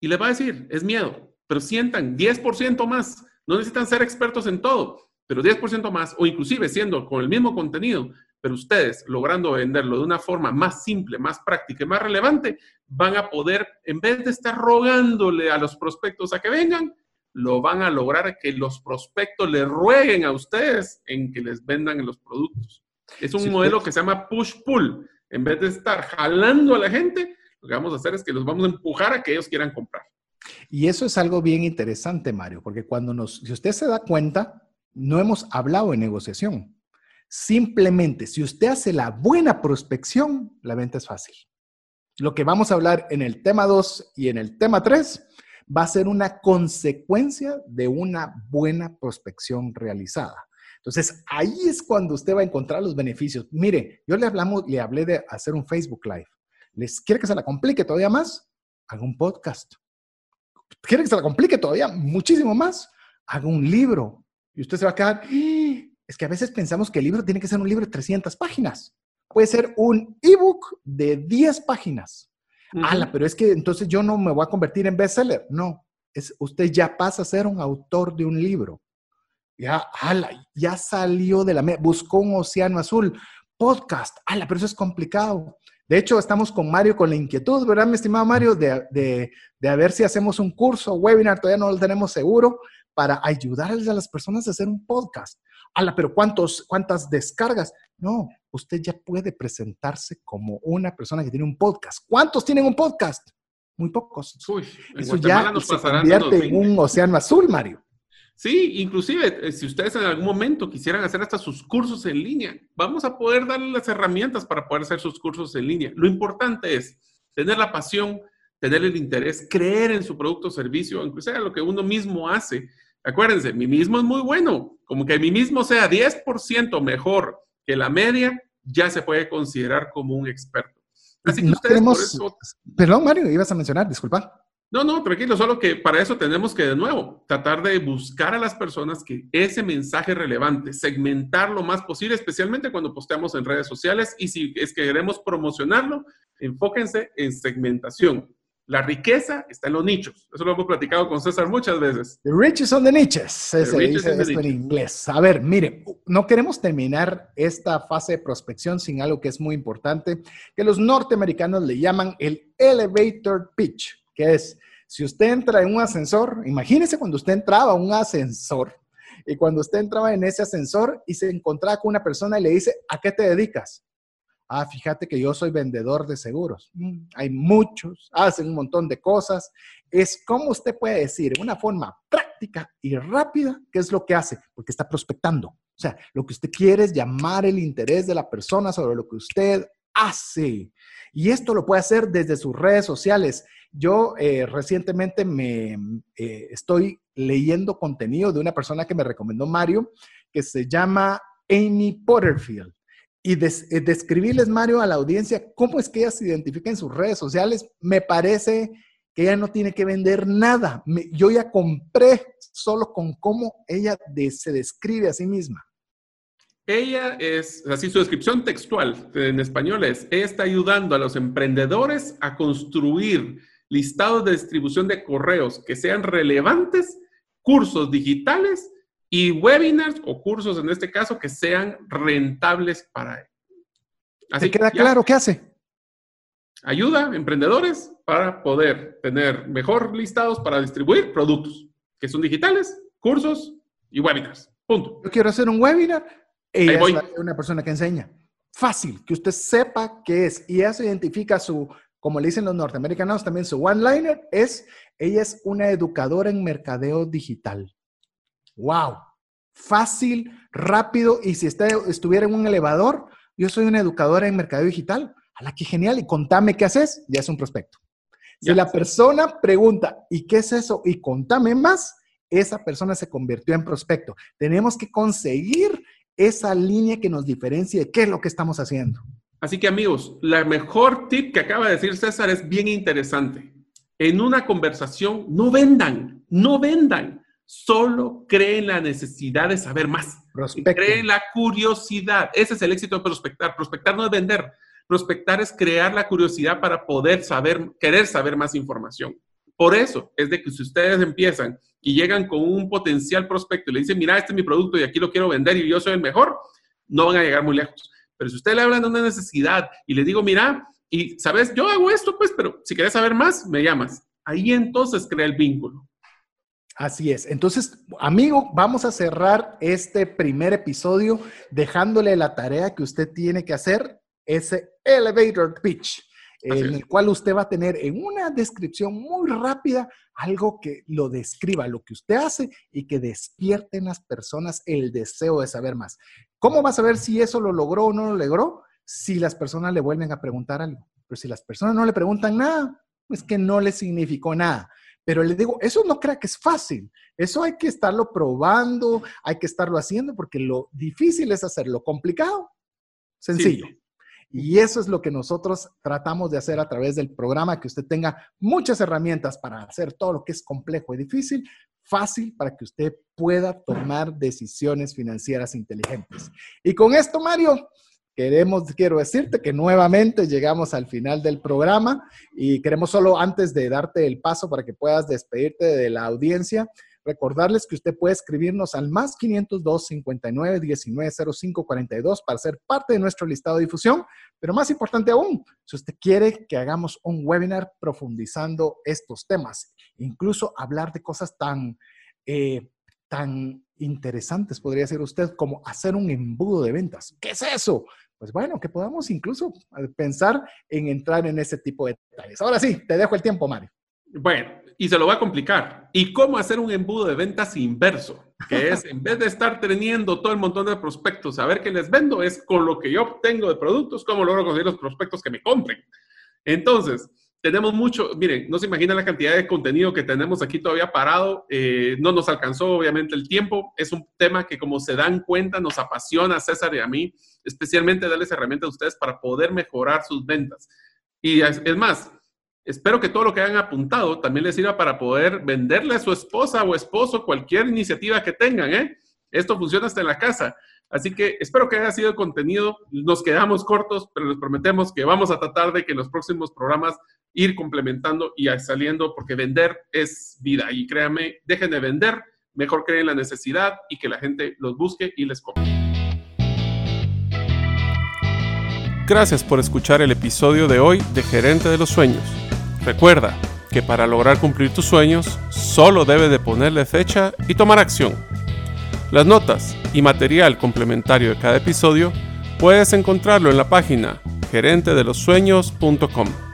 Y les va a decir, es miedo, pero sientan 10% más. No necesitan ser expertos en todo, pero 10% más, o inclusive siendo con el mismo contenido, pero ustedes logrando venderlo de una forma más simple, más práctica y más relevante, van a poder, en vez de estar rogándole a los prospectos a que vengan, lo van a lograr que los prospectos le rueguen a ustedes en que les vendan los productos. Es un modelo que se llama push-pull. En vez de estar jalando a la gente, lo que vamos a hacer es que los vamos a empujar a que ellos quieran comprar. Y eso es algo bien interesante, Mario, porque cuando nos, si usted se da cuenta, no hemos hablado de negociación. Simplemente, si usted hace la buena prospección, la venta es fácil. Lo que vamos a hablar en el tema 2 y en el tema 3 va a ser una consecuencia de una buena prospección realizada. Entonces, ahí es cuando usted va a encontrar los beneficios. Mire, yo le, hablamos, le hablé de hacer un Facebook Live. ¿Les quiere que se la complique todavía más? Haga un podcast. ¿Quiere que se la complique todavía muchísimo más? Haga un libro. Y usted se va a quedar. Es que a veces pensamos que el libro tiene que ser un libro de 300 páginas. Puede ser un ebook de 10 páginas. Ala, pero es que entonces yo no me voy a convertir en bestseller. No, es, usted ya pasa a ser un autor de un libro. Ya, ala, ya salió de la... Buscó un océano azul. Podcast. Ala, pero eso es complicado. De hecho, estamos con Mario con la inquietud, ¿verdad, mi estimado Mario? De, de, de a ver si hacemos un curso, webinar, todavía no lo tenemos seguro, para ayudarles a las personas a hacer un podcast. Ala, pero ¿cuántos, ¿cuántas descargas? No, usted ya puede presentarse como una persona que tiene un podcast. ¿Cuántos tienen un podcast? Muy pocos. Uy, Eso ya se convierte en un océano azul, Mario. Sí, inclusive eh, si ustedes en algún momento quisieran hacer hasta sus cursos en línea, vamos a poder darle las herramientas para poder hacer sus cursos en línea. Lo importante es tener la pasión, tener el interés, creer en su producto o servicio, inclusive lo que uno mismo hace. Acuérdense, mi mismo es muy bueno, como que mi mismo sea 10% mejor que la media, ya se puede considerar como un experto. Así que ustedes por eso... Perdón, Mario, ibas a mencionar, disculpa. No, no, tranquilo, solo que para eso tenemos que, de nuevo, tratar de buscar a las personas que ese mensaje relevante, segmentar lo más posible, especialmente cuando posteamos en redes sociales y si es que queremos promocionarlo, enfóquense en segmentación. La riqueza está en los nichos. Eso lo hemos platicado con César muchas veces. The riches on the niches. Ese dice esto en inglés. A ver, mire, no queremos terminar esta fase de prospección sin algo que es muy importante, que los norteamericanos le llaman el elevator pitch, que es, si usted entra en un ascensor, imagínese cuando usted entraba a un ascensor y cuando usted entraba en ese ascensor y se encontraba con una persona y le dice, ¿a qué te dedicas? Ah, fíjate que yo soy vendedor de seguros. Mm, hay muchos, hacen un montón de cosas. Es como usted puede decir, de una forma práctica y rápida, qué es lo que hace, porque está prospectando. O sea, lo que usted quiere es llamar el interés de la persona sobre lo que usted hace. Y esto lo puede hacer desde sus redes sociales. Yo eh, recientemente me eh, estoy leyendo contenido de una persona que me recomendó Mario, que se llama Amy Potterfield y eh, describirles, Mario, a la audiencia cómo es que ella se identifica en sus redes sociales, me parece que ella no tiene que vender nada. yo ya compré solo con cómo ella se describe a sí misma. Ella es, así su descripción textual en español es, ella está ayudando a los emprendedores a construir listados de distribución de correos que sean relevantes, cursos digitales y webinars o cursos en este caso que sean rentables para él. Así queda claro qué hace? Ayuda a emprendedores para poder tener mejor listados para distribuir productos que son digitales, cursos y webinars. Punto. Yo quiero hacer un webinar. Ella es una persona que enseña. Fácil, que usted sepa qué es. Y eso identifica su, como le dicen los norteamericanos, también su one-liner es, ella es una educadora en mercadeo digital. ¡Wow! Fácil, rápido y si estuviera en un elevador, yo soy una educadora en mercado digital. ¡Hala, qué genial! Y contame qué haces, ya es un prospecto. Si la persona pregunta, ¿y qué es eso? Y contame más, esa persona se convirtió en prospecto. Tenemos que conseguir esa línea que nos diferencie de qué es lo que estamos haciendo. Así que amigos, la mejor tip que acaba de decir César es bien interesante. En una conversación, no vendan, no vendan Solo creen la necesidad de saber más. Creen la curiosidad. Ese es el éxito de prospectar. Prospectar no es vender. Prospectar es crear la curiosidad para poder saber, querer saber más información. Por eso es de que si ustedes empiezan y llegan con un potencial prospecto y le dicen, mira, este es mi producto y aquí lo quiero vender y yo soy el mejor, no van a llegar muy lejos. Pero si usted le hablan de una necesidad y le digo, mira, y sabes, yo hago esto, pues, pero si quieres saber más, me llamas. Ahí entonces crea el vínculo. Así es. Entonces, amigo, vamos a cerrar este primer episodio dejándole la tarea que usted tiene que hacer, ese elevator pitch en el cual usted va a tener en una descripción muy rápida algo que lo describa, lo que usted hace y que despierte en las personas el deseo de saber más. ¿Cómo va a saber si eso lo logró o no lo logró? Si las personas le vuelven a preguntar algo. Pero si las personas no le preguntan nada, es que no le significó nada. Pero le digo, eso no crea que es fácil. Eso hay que estarlo probando, hay que estarlo haciendo, porque lo difícil es hacerlo complicado. Sencillo. Y eso es lo que nosotros tratamos de hacer a través del programa, que usted tenga muchas herramientas para hacer todo lo que es complejo y difícil, fácil para que usted pueda tomar decisiones financieras inteligentes. Y con esto, Mario, queremos, quiero decirte que nuevamente llegamos al final del programa y queremos solo antes de darte el paso para que puedas despedirte de la audiencia, Recordarles que usted puede escribirnos al más 502 59 19 05 42 para ser parte de nuestro listado de difusión. Pero más importante aún, si usted quiere que hagamos un webinar profundizando estos temas, incluso hablar de cosas tan, eh, tan interesantes, podría ser usted, como hacer un embudo de ventas. ¿Qué es eso? Pues bueno, que podamos incluso eh, pensar en entrar en ese tipo de detalles. Ahora sí, te dejo el tiempo, Mario. Bueno, y se lo va a complicar. ¿Y cómo hacer un embudo de ventas inverso? Que es, en vez de estar teniendo todo el montón de prospectos, a ver qué les vendo, es con lo que yo obtengo de productos, cómo logro conseguir los prospectos que me compren. Entonces, tenemos mucho, miren, no se imagina la cantidad de contenido que tenemos aquí todavía parado. Eh, no nos alcanzó, obviamente, el tiempo. Es un tema que, como se dan cuenta, nos apasiona a César y a mí, especialmente darles herramientas a ustedes para poder mejorar sus ventas. Y es más, Espero que todo lo que hayan apuntado también les sirva para poder venderle a su esposa o esposo cualquier iniciativa que tengan. ¿eh? Esto funciona hasta en la casa. Así que espero que haya sido contenido. Nos quedamos cortos, pero les prometemos que vamos a tratar de que en los próximos programas ir complementando y saliendo, porque vender es vida. Y créanme, dejen de vender, mejor creen la necesidad y que la gente los busque y les compre. Gracias por escuchar el episodio de hoy de Gerente de los Sueños. Recuerda que para lograr cumplir tus sueños, solo debes de ponerle fecha y tomar acción. Las notas y material complementario de cada episodio puedes encontrarlo en la página gerentedelosueños.com.